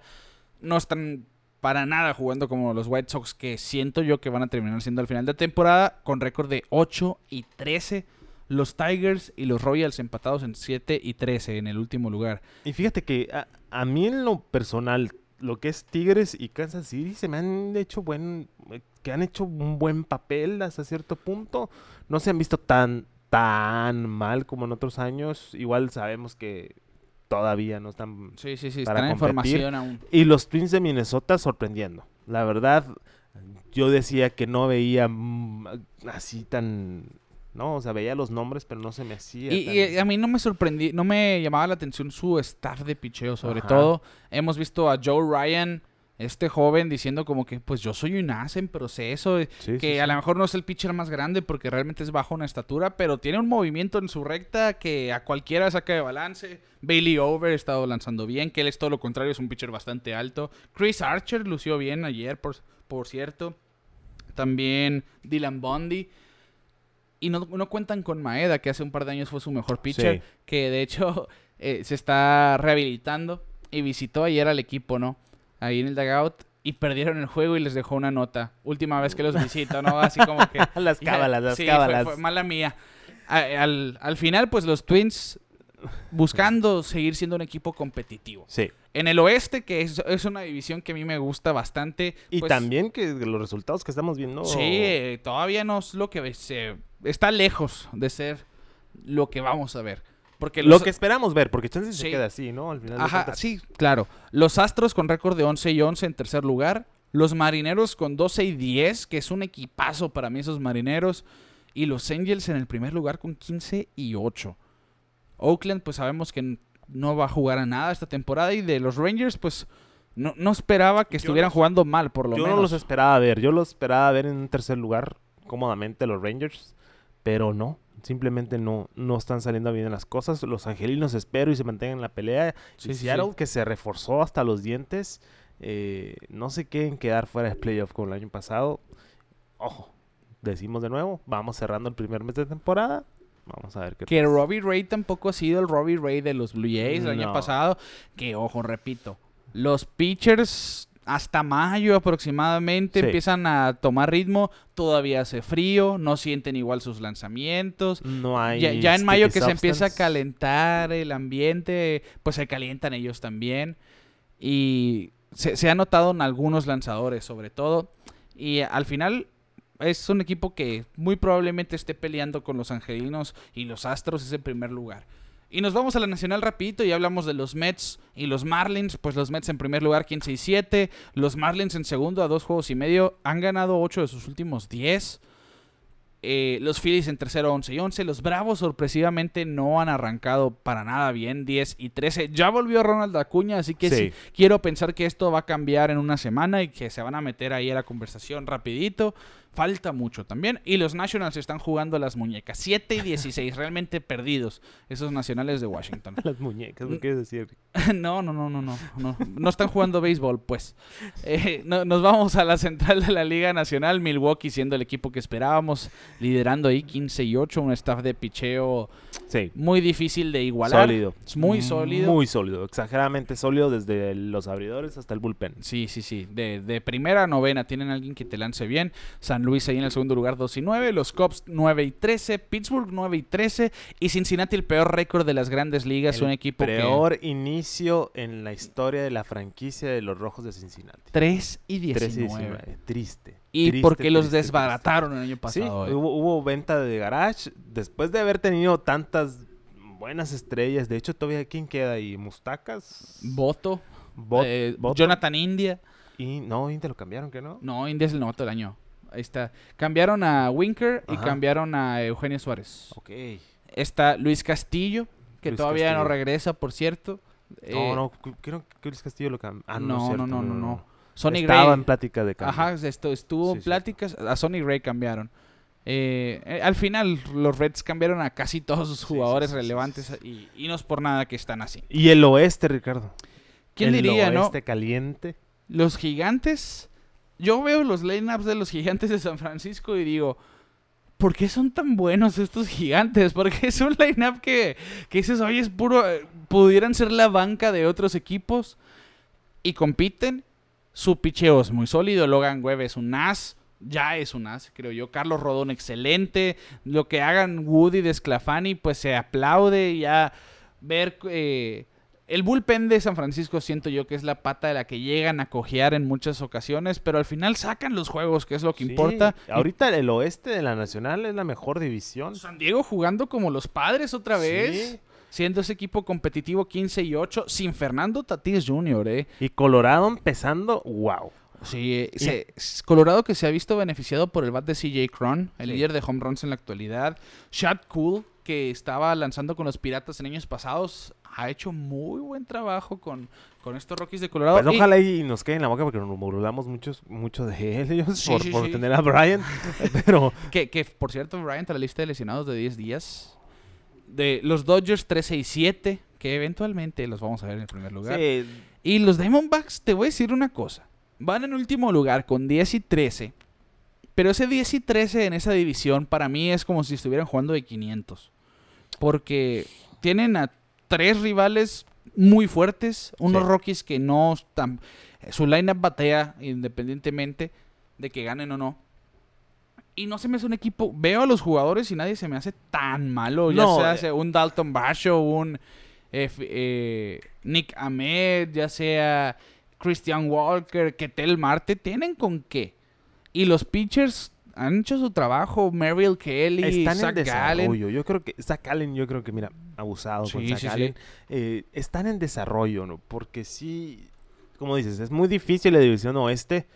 no están para nada jugando como los White Sox que siento yo que van a terminar siendo al final de temporada con récord de 8 y 13 los Tigers y los Royals empatados en 7 y 13 en el último lugar. Y fíjate que a, a mí en lo personal, lo que es Tigres y Kansas City se me han hecho buen, que han hecho un buen papel hasta cierto punto. No se han visto tan, tan mal como en otros años. Igual sabemos que todavía no están. Sí, sí, sí, Para están en competir. formación aún. Y los Twins de Minnesota sorprendiendo. La verdad, yo decía que no veía así tan. No, o sea, veía los nombres, pero no se me hacía. Y, tan- y a mí no me sorprendí, no me llamaba la atención su staff de picheo, sobre Ajá. todo. Hemos visto a Joe Ryan, este joven, diciendo como que pues yo soy un as en proceso, eh, Sí, que sí. a lo mejor no es el pitcher más grande porque realmente es bajo en estatura, pero tiene un movimiento en su recta que a cualquiera saca de balance. Bailey Over ha estado lanzando bien, que él es todo lo contrario, es un pitcher bastante alto. Chris Archer lució bien ayer, por, por cierto. También Dylan Bundy. Y no, no cuentan con Maeda, que hace un par de años fue su mejor pitcher, que de hecho eh, se está rehabilitando y visitó ayer al equipo, ¿no? Ahí en el dugout y perdieron el juego y les dejó una nota. Última vez que los visito, ¿no? Así como que... las cábalas, las Sí, cábalas. fue mala mía. Al, al final, pues los Twins buscando seguir siendo un equipo competitivo. Sí. En el oeste, que es, es una división que a mí me gusta bastante. Y pues, también que los resultados que estamos viendo. Sí, todavía no es lo que se... Está lejos de ser lo que vamos a ver. Porque Lo que esperamos ver, porque chance Sí. se queda así, ¿no? Al final Ajá, sí, claro. Los Astros con récord de 11 y 11 en tercer lugar. Los Marineros con 12 y 10, que es un equipazo para mí esos Marineros. Y los Angels en el primer lugar con 15 y 8. Oakland, pues sabemos que no va a jugar a nada esta temporada. Y de los Rangers, pues no, no esperaba que Yo estuvieran los- jugando mal, por lo Yo menos. no los esperaba ver. Yo los esperaba ver en un tercer lugar cómodamente los Rangers. Pero no. Simplemente no, no están saliendo bien las cosas. Los angelinos espero y se mantengan en la pelea. Sí, y Seattle, sí. que se reforzó hasta los dientes. eh, no se quieren quedar fuera de playoff como el año pasado. Ojo, decimos de nuevo. Vamos cerrando el primer mes de temporada. Vamos a ver qué Que pasa. Robbie Ray tampoco ha sido el Robbie Ray de los Blue Jays el año pasado. Que, ojo, repito, los pitchers hasta mayo aproximadamente Sí. empiezan a tomar ritmo. Todavía hace frío, no sienten igual sus lanzamientos. No hay. Ya, ya en mayo que se empieza a calentar el ambiente, pues se calientan ellos también. Y se, se ha notado en algunos lanzadores, sobre todo. Y al final es un equipo que muy probablemente esté peleando con los Angelinos y los Astros ese primer lugar. Y nos vamos a la nacional rapidito y hablamos de los Mets y los Marlins. Pues los Mets en primer lugar 15 y 7. Los Marlins en segundo a dos juegos y medio. Han ganado 8 de sus últimos 10. Eh, los Phillies en tercero 11 y 11. Los Bravos sorpresivamente no han arrancado para nada bien 10 y 13. Ya volvió Ronald Acuña, así que sí. Sí. quiero pensar que esto va a cambiar en una semana y que se van a meter ahí a la conversación rapidito. Falta mucho también. Y los Nationals están jugando las muñecas. 7 y 16, realmente perdidos esos nacionales de Washington. Las muñecas, ¿qué quieres decir? No, no, no, no, no, no. No están jugando béisbol, pues. Eh, no- nos vamos a la central de la Liga Nacional. Milwaukee siendo el equipo que esperábamos, liderando ahí 15 y 8. Un staff de picheo Sí. muy difícil de igualar. Sólido. Muy sólido. Muy sólido. Exageradamente sólido desde los abridores hasta el bullpen. Sí, sí, sí. De, de primera a novena tienen alguien que te lance bien. San Luis ahí en el segundo lugar 2 y 9. Los Cubs 9 y 13. Pittsburgh 9 y 13. Y Cincinnati el peor récord de las grandes ligas. El un equipo que... Peor inicio en la historia de la franquicia de los Rojos de Cincinnati. 3 y 13 y 19. 19. Triste. Y Triste, porque los triste, desbarataron el año triste. Sí, pasado. eh. hubo, hubo venta de garage. Después de haber tenido tantas buenas estrellas. De hecho, todavía ¿quién queda ahí? Mustacas. Voto. Bot- eh, Botto. Jonathan India. Y no, Inter lo cambiaron, ¿qué no? No, India es el novato del año. Ahí está. Cambiaron a Winker y Ajá. cambiaron a Eugenio Suárez. Ok. Está Luis Castillo, que Luis todavía no Castillo. regresa, por cierto. Eh, no, no, cu- creo que Luis Castillo lo cambió. Ah, no, no, cierto, no, no, no, no. Sonny Estaba Gray. en plática de cambio. Ajá, esto, estuvo Sí, en sí. pláticas. A Sonny Gray cambiaron. Eh, eh, al final, los Reds cambiaron a casi todos sus Sí, jugadores sí, sí, sí, relevantes Y, y no es por nada que están así. Y el oeste, Ricardo. ¿Quién el diría, no? oeste caliente. Los gigantes. Yo veo los lineups de los gigantes de San Francisco y digo, ¿por qué son tan buenos estos gigantes? Porque es un lineup que, que dices, oye, es puro. eh, Pudieran ser la banca de otros equipos y compiten. Su picheo es muy sólido. Logan Webb es un as. Ya es un as, creo yo. Carlos Rodón, excelente. Lo que hagan Woody de Sclafani, pues se aplaude. Ya ver. eh, el bullpen de San Francisco siento yo que es la pata de la que llegan a cojear en muchas ocasiones, pero al final sacan los juegos, que es lo que Sí, importa. Ahorita el oeste de la Nacional es la mejor división. San Diego jugando como los padres otra vez. Sí. Siendo ese equipo competitivo 15 y 8, sin Fernando Tatís Jr., ¿eh? Y Colorado empezando, wow. Sí, eh, se- Colorado que se ha visto beneficiado por el bat de CJ Cron, el Sí. líder de home runs en la actualidad. Shad Cool, que estaba lanzando con los Piratas en años pasados, ha hecho muy buen trabajo con, con estos Rockies de Colorado. Pues ojalá y nos quede en la boca porque nos burlamos muchos, mucho de él ellos Sí, por, sí, por sí. tener a Brian. Pero Que, que, por cierto, Bryant a la lista de lesionados de 10 días. De los Dodgers 13 y 7, que eventualmente los vamos a ver en el primer lugar. Y los Diamondbacks, te voy a decir una cosa. Van en último lugar con 10 y 13. Pero ese 10 y 13 en esa división para mí es como si estuvieran jugando de 500. Porque tienen a tres rivales muy fuertes. Unos Sí. Rockies que no están... Su lineup batea independientemente de que ganen o no. Y no se me hace un equipo... Veo a los jugadores y nadie se me hace tan malo. Ya No, sea eh. sea un Dalton Basho, un eh, eh, Nick Ahmed, ya sea Christian Walker, Ketel Marte. ¿Tienen con qué? Y los pitchers han hecho su trabajo. Merrill Kelly, están en Zach Gallen. desarrollo. Yo creo que Zach Allen, yo creo que, mira, abusado con Zach sí, sí. Allen. Eh, están en desarrollo, ¿no? Porque sí, como dices, es muy difícil la división oeste.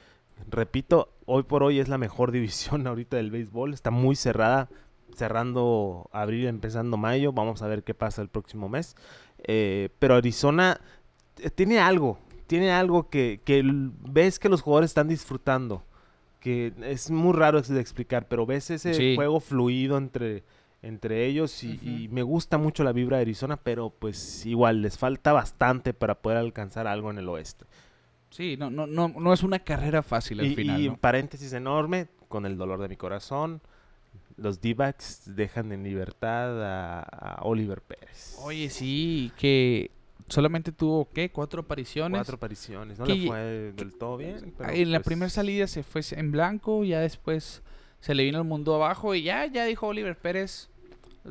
Repito, hoy por hoy es la mejor división ahorita del béisbol. Está muy cerrada, cerrando abril, empezando mayo. Vamos a ver qué pasa el próximo mes. Eh, pero Arizona eh, tiene algo, tiene algo que, que ves que los jugadores están disfrutando. Que es muy raro de explicar, pero ves ese Sí. juego fluido entre, entre ellos y, me gusta mucho la vibra de Arizona, pero pues igual les falta bastante para poder alcanzar algo en el oeste. Sí, no, no, no, no es una carrera fácil al Y, final. y ¿no? paréntesis enorme, con el dolor de mi corazón, los D-backs dejan en libertad a, a Oliver Pérez. Oye, sí, que solamente tuvo, ¿qué? Cuatro apariciones. Cuatro apariciones, no que- le fue del todo bien. pero, en la pues, primera salida se fue en blanco, ya después se le vino el mundo abajo y ya, ya dijo Oliver Pérez.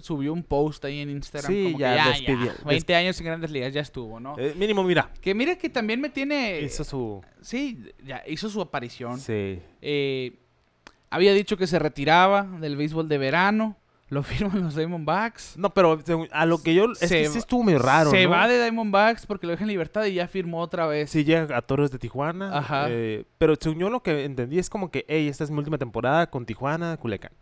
Subió un post ahí en Instagram. Sí, como que ya ya, despidió- ya, 20 años en grandes ligas ya estuvo, ¿no? eh, mínimo, mira, que mira que también me tiene... hizo su... Sí, ya hizo su aparición. Sí. Eh, había dicho que se retiraba del béisbol de verano. Lo firman los Diamondbacks. No, pero a lo que yo... Es Se que sí estuvo muy raro, se ¿no? va de Diamondbacks porque lo deja en libertad y ya firmó otra vez. Sí llega a Toros de Tijuana. Ajá. eh, pero según yo lo que entendí es como que, hey, esta es mi última temporada con Tijuana, Culiacán.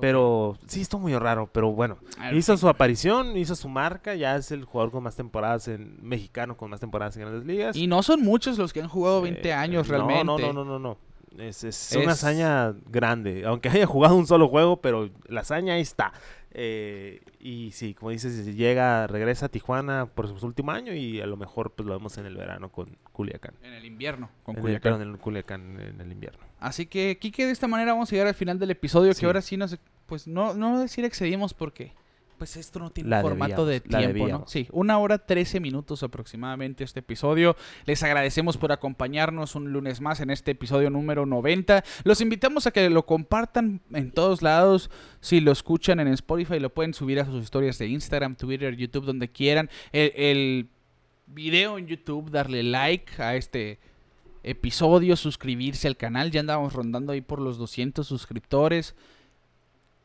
Pero sí, estuvo muy raro, pero bueno. Hizo su aparición, hizo su marca, ya es el jugador con más temporadas en mexicano, con más temporadas en grandes ligas. Y no son muchos los que han jugado 20 Eh, años no, realmente. No, no, no, no, no. Es, es una hazaña grande, aunque haya jugado un solo juego, pero la hazaña ahí está. Eh, y sí, como dices, llega, regresa a Tijuana por su último año y a lo mejor pues lo vemos en el verano con Culiacán. En el invierno, con En el- perdón, en Culiacán en el invierno. Así que, Kike, de esta manera vamos a llegar al final del episodio. Sí. Que ahora sí nos. Pues no, no decir excedimos porque. Pues esto no tiene La formato de debíamos, tiempo, ¿no? Sí, una hora trece minutos aproximadamente este episodio. Les agradecemos por acompañarnos un lunes más en este episodio número 90. Los invitamos a que lo compartan en todos lados. Si lo escuchan en Spotify, lo pueden subir a sus historias de Instagram, Twitter, YouTube, donde quieran. El, el video en YouTube, darle like a este episodio, suscribirse al canal. Ya andamos rondando ahí por los 200 suscriptores.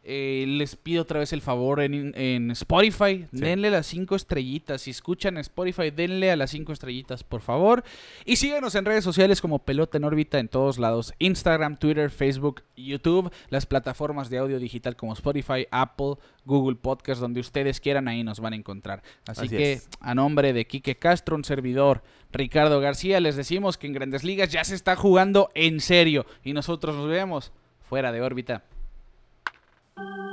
Eh, les pido otra vez el favor en, en Spotify, denle las cinco estrellitas. Si escuchan Spotify, denle a las cinco estrellitas, por favor. Y síganos en redes sociales como Pelota en órbita en todos lados: Instagram, Twitter, Facebook, YouTube, las plataformas de audio digital como Spotify, Apple, Google Podcast, donde ustedes quieran, ahí nos van a encontrar. Así, Así que, es. a nombre de Quique Castro, un servidor, Ricardo García, les decimos que en Grandes Ligas ya se está jugando en serio. Y nosotros nos vemos fuera de órbita. Thank you.